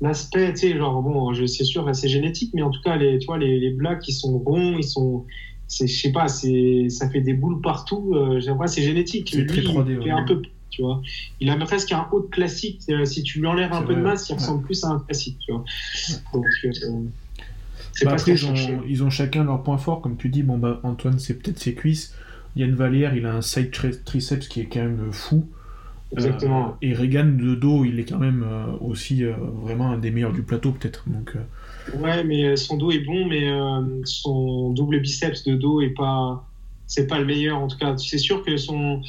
l'aspect, tu sais, genre bon, c'est sûr, c'est génétique, mais en tout cas, les, tu vois, les, les blacks, qui sont ronds, ils sont, je sais pas, c'est, ça fait des boules partout. Euh, c'est génétique. C'est très 3D, il un peu, tu vois. Il a presque un haut de classique. Euh, si tu lui enlèves un peu de masse, il ressemble plus à un classique, tu vois. Donc, euh, bah, après, ils ont, chacun leur point fort, comme tu dis. Bon, bah, Antoine, c'est peut-être ses cuisses. Yann Vallière, il a un side triceps qui est quand même fou. Exactement. Euh, et Regan de dos, il est quand même euh, aussi euh, vraiment un des meilleurs du plateau, peut-être. Donc, Ouais, mais son dos est bon, mais son double biceps de dos est pas. C'est pas le meilleur, en tout cas. C'est sûr que son,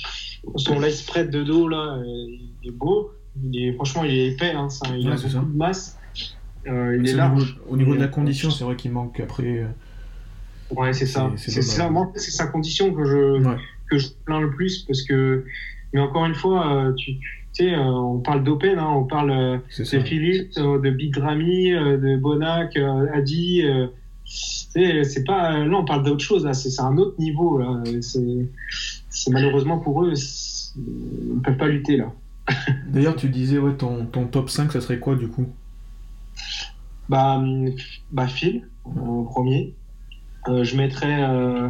son light spread de dos, là, il est beau. Il est, franchement, il est épais. Hein, il a beaucoup de masse. Euh, il est, Au niveau, de la condition, c'est vrai qu'il manque après. Euh, ouais, c'est ça. C'est ça. c'est sa condition que je, que je plains le plus parce que. Mais encore une fois, euh, tu, sais, on parle d'Open, hein, on parle de Philippe, de Big Grammy, de Bonac, Adi. c'est pas. Là, on parle d'autre chose. Là, c'est un autre niveau. C'est malheureusement pour eux, ils ne peuvent pas lutter là. D'ailleurs, tu disais, ouais, ton, ton top 5, ça serait quoi du coup? Bah, bah Phil, en premier. Euh, je mettrais. Euh,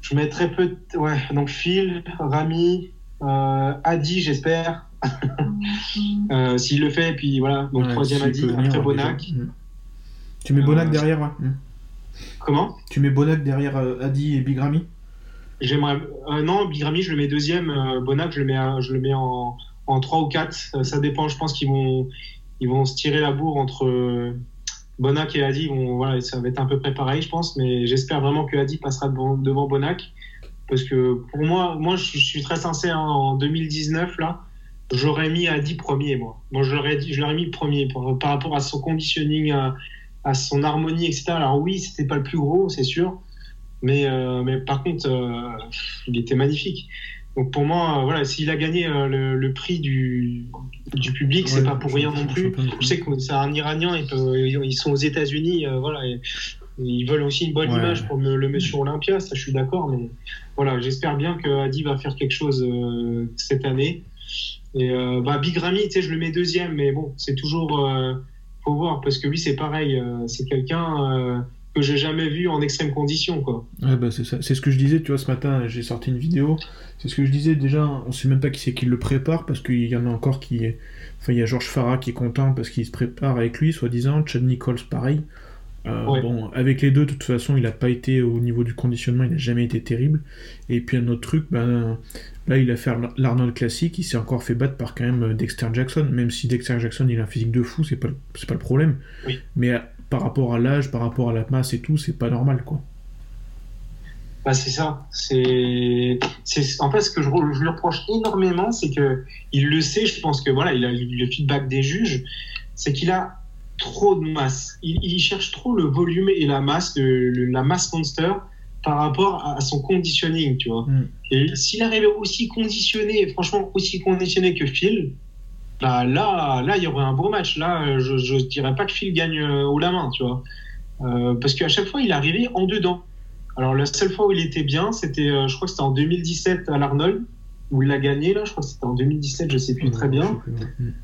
je mettrais peu. Ouais, donc Phil, Rami, euh, Adi, j'espère. S'il le fait, et puis voilà. Donc troisième Adi, après Bonac. Tu mets Bonac derrière, ouais. Mm. Comment? Tu mets Bonac derrière Adi et Big Ramy? J'aimerais. non, Big Ramy, je le mets deuxième. Bonac, je le mets, je le mets en, en 3 ou 4. ça dépend, je pense qu'ils vont, ils vont se tirer la bourre entre euh, Bonac et Adi. voilà, ça va être un peu près pareil, je pense, mais j'espère vraiment que Adi passera devant, Bonac. Parce que pour moi, moi je, suis très sincère, hein, en 2019, là, j'aurais mis Adi premier, moi. L'aurais, je l'aurais mis premier par, rapport à son conditioning, à, son harmonie, etc. Alors oui, c'était pas le plus gros, c'est sûr. Mais, euh, mais par contre, euh, il était magnifique. Donc pour moi, euh, voilà, s'il a gagné euh, le, prix du, du public, c'est pas pour rien non plus. Je sais que c'est un Iranien, ils sont aux États-Unis, euh, voilà, ils veulent aussi une bonne image pour le, le sur Olympia, ça je suis d'accord, mais voilà, j'espère bien que Adi va faire quelque chose cette année. Et bah, Big Ramy, tu sais, je le mets deuxième, mais bon, c'est toujours faut voir parce que lui c'est pareil, c'est quelqu'un que j'ai jamais vu en extrême condition quoi. Ouais bah c'est ça, c'est ce que je disais, tu vois ce matin, j'ai sorti une vidéo c'est ce que je disais déjà, on sait même pas qui c'est qui le prépare parce qu'il y en a encore qui. Enfin, il y a Georges Farah qui est content parce qu'il se prépare avec lui, soi-disant. Chad Nichols, pareil. Euh, bon, avec les deux, de toute façon, il n'a pas été au niveau du conditionnement, il n'a jamais été terrible. Et puis un autre truc, ben, là, il a fait l'Arnold classique, il s'est encore fait battre par quand même Dexter Jackson, même si Dexter Jackson, il a un physique de fou, c'est pas, pas le problème. Mais euh, par rapport à l'âge, par rapport à la masse et tout, c'est pas normal, quoi. Bah, c'est ça. C'est, en fait ce que je, je lui reproche énormément, c'est que il le sait. Je pense que voilà, il a le feedback des juges, c'est qu'il a trop de masse. Il, cherche trop le volume et la masse, de, la masse monster par rapport à, son conditioning, tu vois. Mm. Et s'il arrivait aussi conditionné, franchement aussi conditionné que Phil, bah là, là, il y aurait un beau match. Là, je, je dirais pas que Phil gagne euh, au la main, tu vois, euh, parce qu'à chaque fois, il arrivait en dedans. Alors la seule fois où il était bien, c'était, euh, je crois que c'était en 2017 à l'Arnold où il a gagné là. Je crois que c'était en 2017, je sais plus très bien.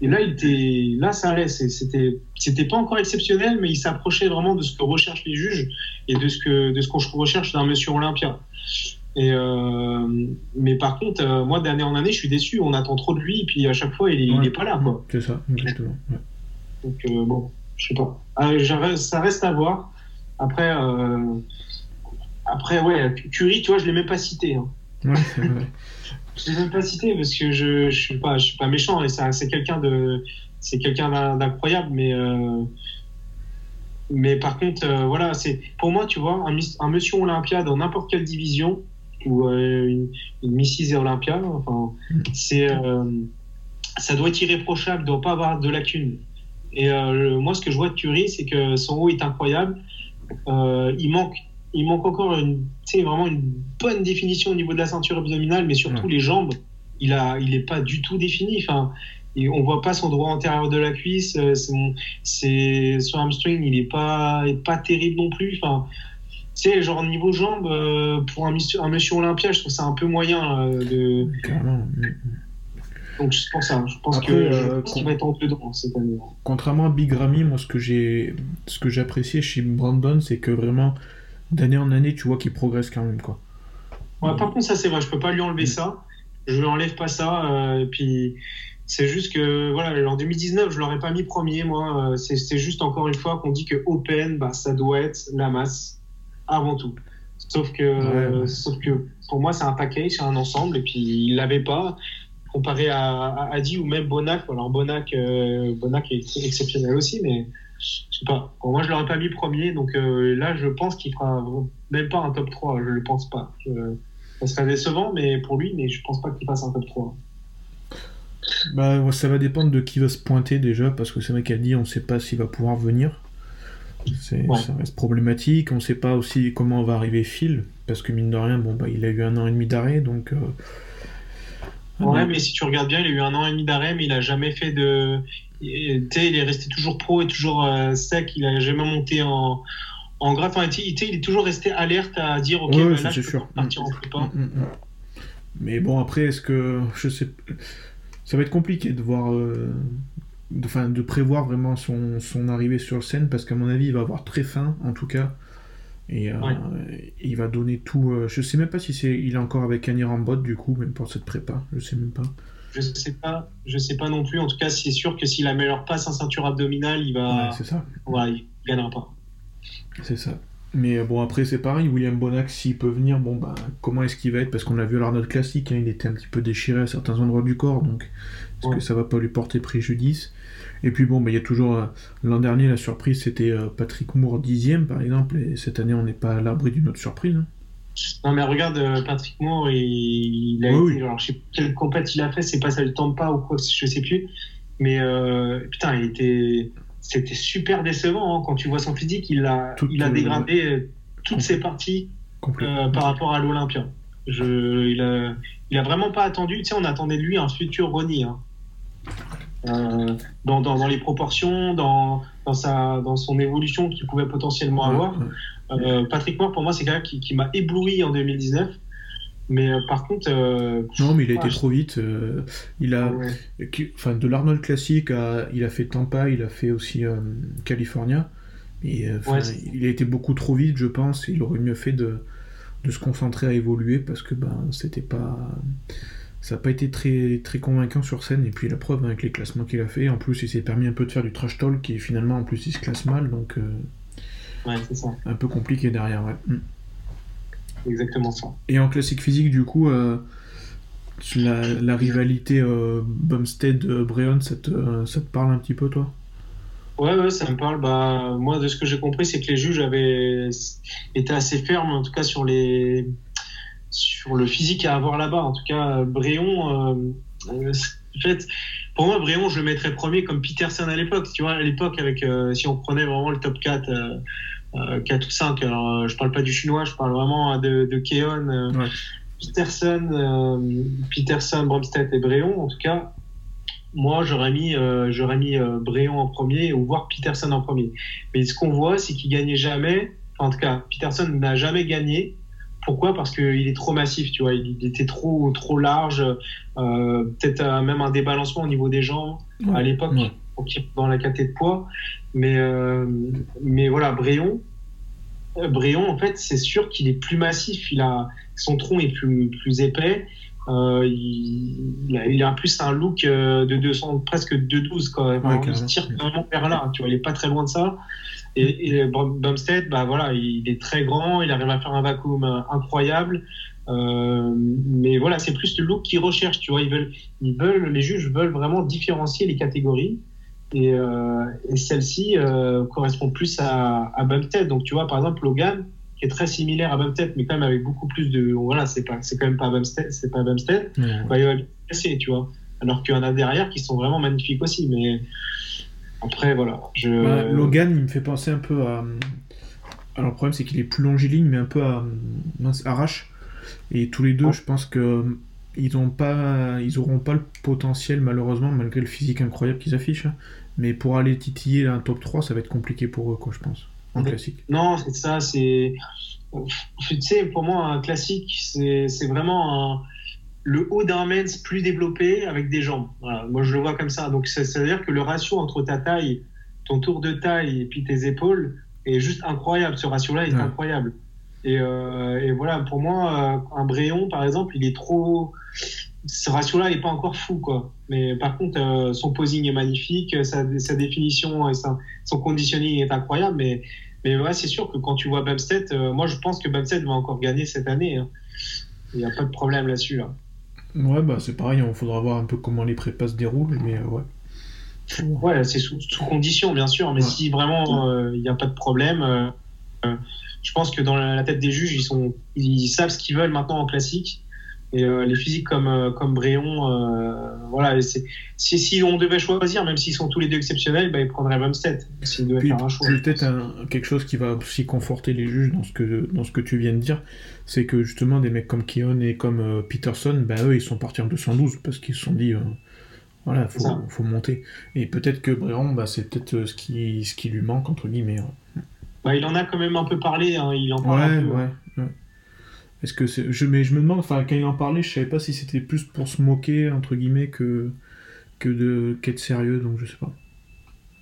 Et là, il était, là ça allait. C'était, c'était pas encore exceptionnel, mais il s'approchait vraiment de ce que recherchent les juges et de ce que de ce qu'on recherche d'un Monsieur Olympia. Et mais par contre, moi d'année en année, je suis déçu. On attend trop de lui, et puis à chaque fois, il n'est pas là. C'est ça, exactement. Donc bon, je sais pas. Ah, ça reste à voir. Après, après ouais, Curie, tu vois, je l'ai même pas cité. Hein. Ouais, c'est vrai. je l'ai même pas cité parce que je, je suis pas, je suis pas méchant et c'est quelqu'un de, c'est quelqu'un d'incroyable, mais mais par contre, euh, voilà, c'est pour moi, tu vois, un, un monsieur Olympia dans n'importe quelle division ou euh, une, une Mrs. Olympia, enfin, c'est euh, ça doit être irréprochable, doit pas avoir de lacunes. Et moi, ce que je vois de Curie, c'est que son haut est incroyable. il manque, il manque encore une, vraiment une bonne définition au niveau de la ceinture abdominale, mais surtout les jambes. Il a, il est pas du tout défini. Enfin, et on voit pas son droit antérieur de la cuisse. Euh, c'est son hamstring, il est pas, pas terrible non plus. Enfin, c'est genre niveau jambes euh, pour un, un, monsieur Olympia, je trouve ça un peu moyen euh, de. Donc c'est pour ça. Je pense qu'il va être en dedans cette année. Contrairement à Big Ramy, moi ce que j'ai, ce que j'appréciais chez Brandon, c'est que vraiment d'année en année, tu vois qu'il progresse quand même quoi. Ouais, par contre, ça c'est vrai, je peux pas lui enlever ça. Je lui enlève pas ça. et puis c'est juste que, voilà, en 2019, je l'aurais pas mis premier, moi. Euh, c'est juste encore une fois qu'on dit que Open, bah, ça doit être la masse avant tout. Sauf que, sauf que pour moi, c'est un package, c'est un ensemble, et puis il l'avait pas comparé à, Adi ou même Bonac. Alors Bonac, euh, Bonac est exceptionnel aussi, mais je sais pas. Moi, je l'aurais pas mis premier, donc euh, là, je pense qu'il fera même pas un top 3. Je le pense pas. ça serait décevant, mais pour lui, mais je pense pas qu'il fasse un top 3. Bah, ça va dépendre de qui va se pointer déjà, parce que c'est vrai dit on sait pas s'il va pouvoir venir. Ça reste problématique. On sait pas aussi comment va arriver Phil, parce que mine de rien, bon, bah, il a eu un an et demi d'arrêt, donc. Euh, ouais, mais si tu regardes bien, il a eu un an et demi d'arrêt, mais il a jamais fait de. Sais, il est resté toujours pro et toujours euh, sec, il a jamais monté en. En grave, enfin, il, il est toujours resté alerte à dire ok, ouais, là, je peux partir en prépa. Mm, mm, mm. Mais bon, après, est-ce que je sais, ça va être compliqué de voir, euh, de, de prévoir vraiment son, son, arrivée sur scène parce qu'à mon avis, il va avoir très faim en tout cas. Et, euh, il va donner tout. Euh, je sais même pas si c'est il est encore avec Annie Rambot du coup, même pour cette prépa. Je sais même pas. Je sais pas, je sais pas non plus. En tout cas, c'est sûr que s'il améliore pas sa ceinture abdominale, il va. c'est ça. Ouais, il gagnera pas. C'est ça. Mais bon, après, c'est pareil. William Bonac, s'il peut venir, bon, bah, comment est-ce qu'il va être? Parce qu'on l'a vu à l'Arnold classique, hein, il était un petit peu déchiré à certains endroits du corps, donc est-ce que ça va pas lui porter préjudice? Et puis bon, bah, il y a toujours. Euh, l'an dernier, la surprise, c'était euh, Patrick Moore dixième, par exemple, et cette année, on n'est pas à l'abri d'une autre surprise. Hein. Non, mais regarde, euh, Patrick Moore, il, a été. Alors, je sais quelle compète il a fait, c'est pas ça le pas ou quoi, je sais plus. Mais putain, il était c'était super décevant hein, quand tu vois son physique. Il a, il a dégradé euh, toutes ses parties euh, par rapport à l'Olympia. il, a, il a vraiment pas attendu. Tu sais, on attendait de lui un futur Ronnie. Hein. Euh, dans, dans, les proportions, dans, dans, sa, dans son évolution qu'il pouvait potentiellement avoir. Patrick Moore, pour moi, c'est quelqu'un qui, qui m'a ébloui en 2019. Mais euh, par contre. Euh, non, mais il a été trop vite. Euh, il a, enfin, de l'Arnold classique, il a fait Tampa, il a fait aussi California. Et, il a été beaucoup trop vite, je pense. Il aurait mieux fait de, de se concentrer à évoluer parce que ben, c'était pas. Ça n'a pas été très, très convaincant sur scène. Et puis la preuve avec les classements qu'il a fait. En plus, il s'est permis un peu de faire du trash talk et finalement, en plus, il se classe mal. Donc. ouais, c'est ça. Un peu compliqué derrière, ouais. Mm exactement ça. Et en classique physique, du coup, euh, la, rivalité euh, Bumstead-Breon, ça, te, ça te parle un petit peu, toi? Ouais, ouais, ça me parle. Bah, moi, de ce que j'ai compris, c'est que les juges avaient été assez fermes, en tout cas sur les sur le physique à avoir là-bas. En tout cas, Bréon, euh, en fait, pour moi, Bréon, je le mettrais premier comme Peterson à l'époque. Tu vois, à l'époque, avec euh, si on prenait vraiment le top 4 euh, 4 ou 5. Alors, euh, je parle pas du chinois, je parle vraiment de, de Keon, euh, Peterson, euh, Peterson, Bromstead et Bréon. En tout cas, moi, j'aurais mis, j'aurais mis Bréon en premier ou voir Peterson en premier. Mais ce qu'on voit, c'est qu'il gagnait jamais. en tout cas, Peterson n'a jamais gagné. Pourquoi? Parce qu'il est trop massif, tu vois. Il était trop, trop large. Peut-être même un débalancement au niveau des jambes à l'époque dans la caté de poids. Mais, euh, mais voilà, Bréon, Bréon, en fait, c'est sûr qu'il est plus massif. Il a, son tronc est plus, plus épais. Euh, il, a, il, a, plus un look de 200, presque de 12 quand même. il se tire vraiment vers là. Tu vois, il est pas très loin de ça. Et, et Bumstead, bah voilà, il est très grand. Il arrive à faire un vacuum incroyable. Euh, mais voilà, c'est plus le look qu'ils recherchent. Tu vois, ils veulent, ils veulent, les juges veulent vraiment différencier les catégories. Et, euh, et celle-ci euh, correspond plus à, à Bumstead. Donc, tu vois, par exemple, Logan, qui est très similaire à Bumstead, mais quand même avec beaucoup plus de. Voilà, c'est pas, c'est quand même pas Bumstead, c'est pas. Bah, il va tu vois. Alors qu'il y en a derrière qui sont vraiment magnifiques aussi. Mais après, voilà. Je... Bah, Logan, il me fait penser un peu à. Alors, le problème, c'est qu'il est plus longiligne, mais un peu à. Arrache. Et tous les deux, oh. je pense que ils ont pas, ils auront pas le potentiel malheureusement malgré le physique incroyable qu'ils affichent. Hein. Mais pour aller titiller un top 3, ça va être compliqué pour eux, quoi, je pense, en classique. Non, c'est ça, c'est, tu sais, pour moi un classique, c'est vraiment le haut d'un mens plus développé avec des jambes. Moi, je le vois comme ça. Donc, ça, veut dire que le ratio entre ta taille, ton tour de taille et puis tes épaules est juste incroyable. Ce ratio-là est incroyable. Euh, et, voilà, pour moi, euh, un Bréon, par exemple, il est trop. Ce ratio-là n'est pas encore fou, quoi. Mais par contre, euh, son posing est magnifique, sa, définition et son conditioning est incroyable. Mais, mais ouais, c'est sûr que quand tu vois Bumstead, moi, je pense que Bumstead va encore gagner cette année. Hein. Il n'y a pas de problème là-dessus, là. Ouais, bah c'est pareil, il faudra voir un peu comment les prépas se déroulent, mais ouais. Ouais, c'est sous, condition, bien sûr, mais si vraiment il n'y a pas de problème je pense que dans la tête des juges, ils, sont, ils savent ce qu'ils veulent maintenant en classique. Et euh, les physiques comme, euh, comme Bréon, euh, voilà, si, si on devait choisir, même s'ils sont tous les deux exceptionnels, bah, ils prendraient Bumstead. S'ils devaient faire un choix. Peut-être quelque chose qui va aussi conforter les juges dans ce que, dans ce que tu viens de dire, c'est que justement des mecs comme Keon et comme Peterson, bah, eux, ils sont partis en 212 parce qu'ils se sont dit, voilà, faut, faut monter. Et peut-être que Bréon, bah, c'est peut-être ce qui, ce qui lui manque, entre guillemets. Bah, il en a quand même un peu parlé. Hein, il en parle un peu, ouais, Est-ce que c'est... Je, mais je me demande, enfin, quand il en parlait, je savais pas si c'était plus pour se moquer, entre guillemets, que, que de qu'être sérieux, donc je sais pas.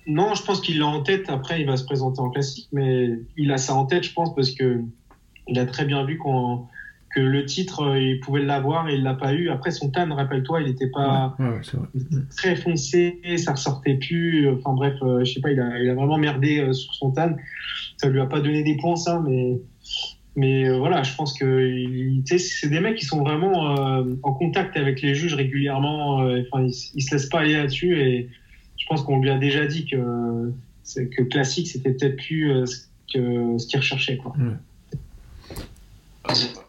Non, je pense qu'il l'a en tête. Après, il va se présenter en classique, mais il a ça en tête, je pense, parce que il a très bien vu qu'on que le titre, euh, il pouvait l'avoir et il l'a pas eu. Après, son tan, rappelle-toi, il était pas très foncé, ça ressortait plus. Enfin bref, euh, je sais pas, il a, il a vraiment merdé euh, sur son tan. Ça lui a pas donné des points, ça, mais mais voilà, je pense que c'est des mecs qui sont vraiment en contact avec les juges régulièrement. Enfin, ils, se laissent pas aller là-dessus et je pense qu'on lui a déjà dit que que classique, c'était peut-être plus ce que ce qu'il recherchait, quoi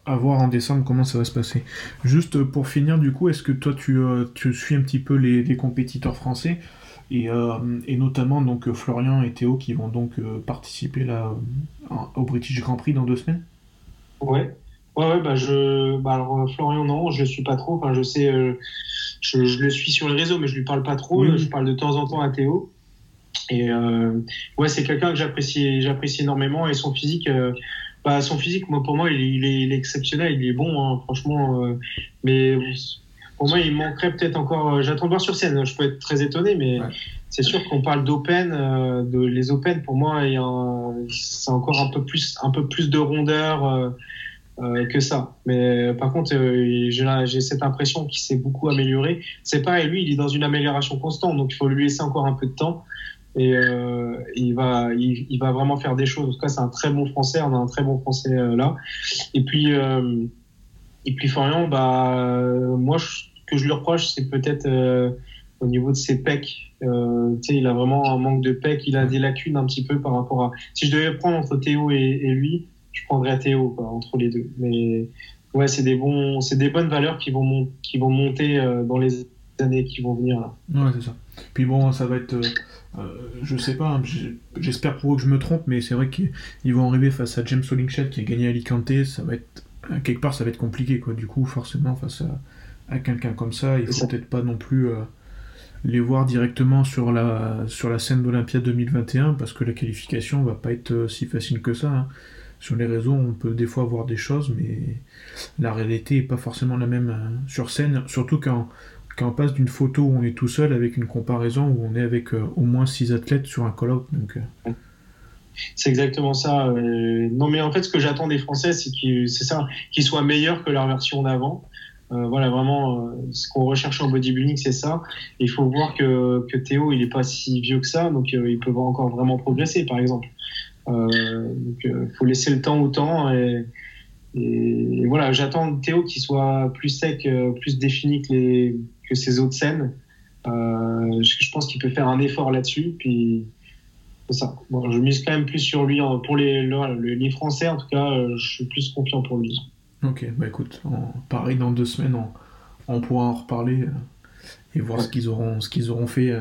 à voir en décembre comment ça va se passer. Juste pour finir, du coup, est-ce que toi tu, euh, tu, suis un petit peu les, compétiteurs français? Et, euh, et, notamment donc Florian et Théo qui vont donc euh, participer là au British Grand Prix dans deux semaines Ouais, ouais, ouais bah je, bah alors Florian non, je le suis pas trop. Enfin, je sais, je, je, le suis sur les réseaux, mais je lui parle pas trop. Je parle de temps en temps à Théo. Et ouais, c'est quelqu'un que j'apprécie, j'apprécie énormément et son physique bah, son physique, moi, pour moi, il, est, exceptionnel, il est bon, hein, franchement. Euh, mais pour moi, il manquerait peut-être encore. Euh, j'attends de voir sur scène. Je peux être très étonné, mais c'est sûr qu'on parle d'open, euh, de les open. Pour moi, c'est encore un peu plus, un peu plus de rondeur que ça. Mais par contre, j'ai cette impression qu'il s'est beaucoup amélioré. C'est pareil, lui, il est dans une amélioration constante, donc il faut lui laisser encore un peu de temps et euh, il va il, va vraiment faire des choses. En tout cas, c'est un très bon français. On a un très bon français euh, là. Et puis euh, et puis Florian, bah moi ce que je lui reproche, c'est peut-être au niveau de ses pecs. Euh, il a vraiment un manque de pecs, il a des lacunes un petit peu par rapport à. Si je devais prendre entre Théo et, lui, je prendrais Théo entre les deux. Mais ouais, c'est des bons, des bonnes valeurs qui vont qui vont monter dans les années qui vont venir là. Ouais, c'est ça. Puis bon, ça va être euh, je sais pas, hein, j'espère pour eux que je me trompe, mais c'est vrai qu'ils vont arriver face à James Hollingshead qui a gagné Alicante, ça va être quelque part ça va être compliqué quoi. Du coup, forcément face à, quelqu'un comme ça, il faut peut-être pas non plus euh, les voir directement sur la sur la scène d'Olympia 2021 parce que la qualification va pas être euh, si facile que ça. Hein. Sur les réseaux, on peut des fois voir des choses, mais la réalité est pas forcément la même sur scène, surtout quand quand on passe d'une photo où on est tout seul avec une comparaison où on est avec euh, au moins six athlètes sur un call-out. Donc, euh. C'est exactement ça. non, mais en fait, ce que j'attends des Français, c'est qu'ils, c'est ça, qu'ils soient meilleurs que leur version d'avant. Euh, voilà, vraiment, euh, ce qu'on recherche en bodybuilding, c'est ça. il faut voir que, Théo, il est pas si vieux que ça, donc euh, il peut encore vraiment progresser, par exemple. donc, il faut laisser le temps au temps. Et, voilà, j'attends Théo qu'il soit plus sec, plus défini que, les, que ses autres scènes. Je, je, pense qu'il peut faire un effort là-dessus. Puis c'est ça. Bon, je mise quand même plus sur lui. Pour les, les Français, en tout cas, je suis plus confiant pour lui. Ok, bah écoute, pareil, dans deux semaines, on, pourra en reparler euh, et voir ce qu'ils auront, ce qu'ils auront fait euh,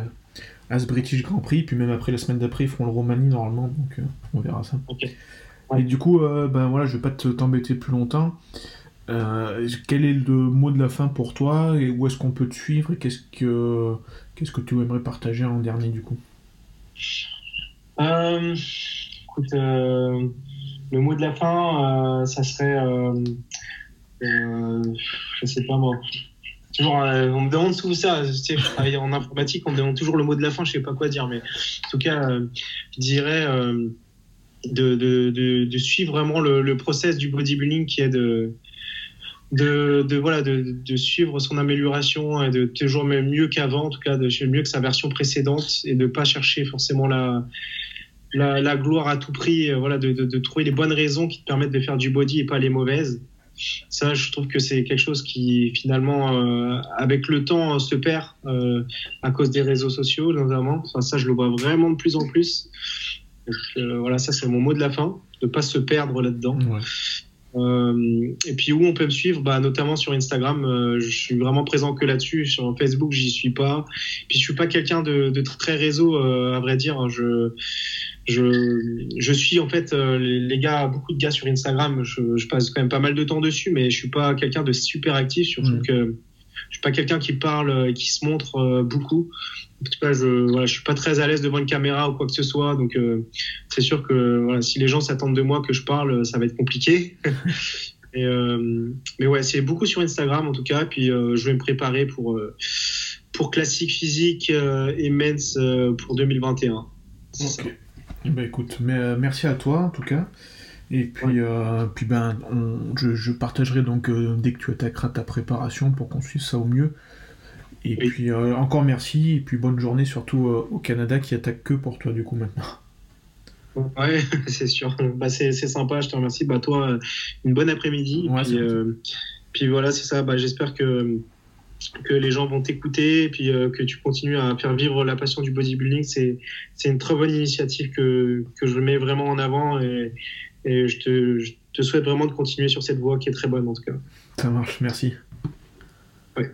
à ce British Grand Prix. Puis même après, la semaine d'après, ils feront le Romanie normalement, donc euh, on verra ça. Et du coup, ben voilà, je vais pas t'embêter plus longtemps. quel est le mot de la fin pour toi et où est-ce qu'on peut te suivre et qu'est-ce que qu'est-ce que tu aimerais partager en dernier du coup? Écoute, le mot de la fin, ça serait euh, je sais pas moi. Toujours, euh, on me demande souvent ça. Je travaille en informatique, on me demande toujours le mot de la fin, je sais pas quoi dire. Mais en tout cas, euh, je dirais de, de, de, suivre vraiment le, le, process du bodybuilding qui est de, de, de, voilà, de, de, suivre son amélioration et de toujours même mieux qu'avant, en tout cas de mieux que sa version précédente et de pas chercher forcément la, la, la gloire à tout prix, voilà, de, de, trouver les bonnes raisons qui te permettent de faire du body et pas les mauvaises. Ça, je trouve que c'est quelque chose qui finalement, euh, avec le temps, se perd euh, à cause des réseaux sociaux, notamment. Enfin, ça, je le vois vraiment de plus en plus. Euh, voilà, ça, c'est mon mot de la fin, de pas se perdre là-dedans. Et puis où on peut me suivre, bah, notamment sur Instagram, je suis vraiment présent que là-dessus. Sur Facebook, j'y suis pas. Puis je suis pas quelqu'un de, de, très réseau, à vrai dire. Je je, je suis en fait euh, les, gars, beaucoup de gars sur Instagram, je, je, passe quand même pas mal de temps dessus, mais je suis pas quelqu'un de super actif, surtout que suis pas quelqu'un qui parle et qui se montre euh, beaucoup. En tout cas, je, voilà, je suis pas très à l'aise devant une caméra ou quoi que ce soit, donc euh, c'est sûr que voilà, si les gens s'attendent de moi que je parle, ça va être compliqué. et, mais ouais, c'est beaucoup sur Instagram en tout cas, puis je vais me préparer pour pour classique physique et men's pour 2021. Eh ben, écoute, mais, euh, merci à toi en tout cas. Et puis, euh, puis ben, je, partagerai donc euh, dès que tu attaqueras ta préparation pour qu'on suive ça au mieux. Et puis encore merci, et puis bonne journée surtout au Canada qui attaque que pour toi du coup maintenant. Ouais, c'est sûr. Bah, c'est sympa, je te remercie. Bah, toi, une bonne après-midi. puis, puis, voilà, c'est ça. Bah, J'espère que que les gens vont t'écouter et puis euh, que tu continues à faire vivre la passion du bodybuilding. C'est, c'est une très bonne initiative que, que je mets vraiment en avant et, et je, te, je, te, souhaite vraiment de continuer sur cette voie qui est très bonne en tout cas. Ça marche, merci. Ouais.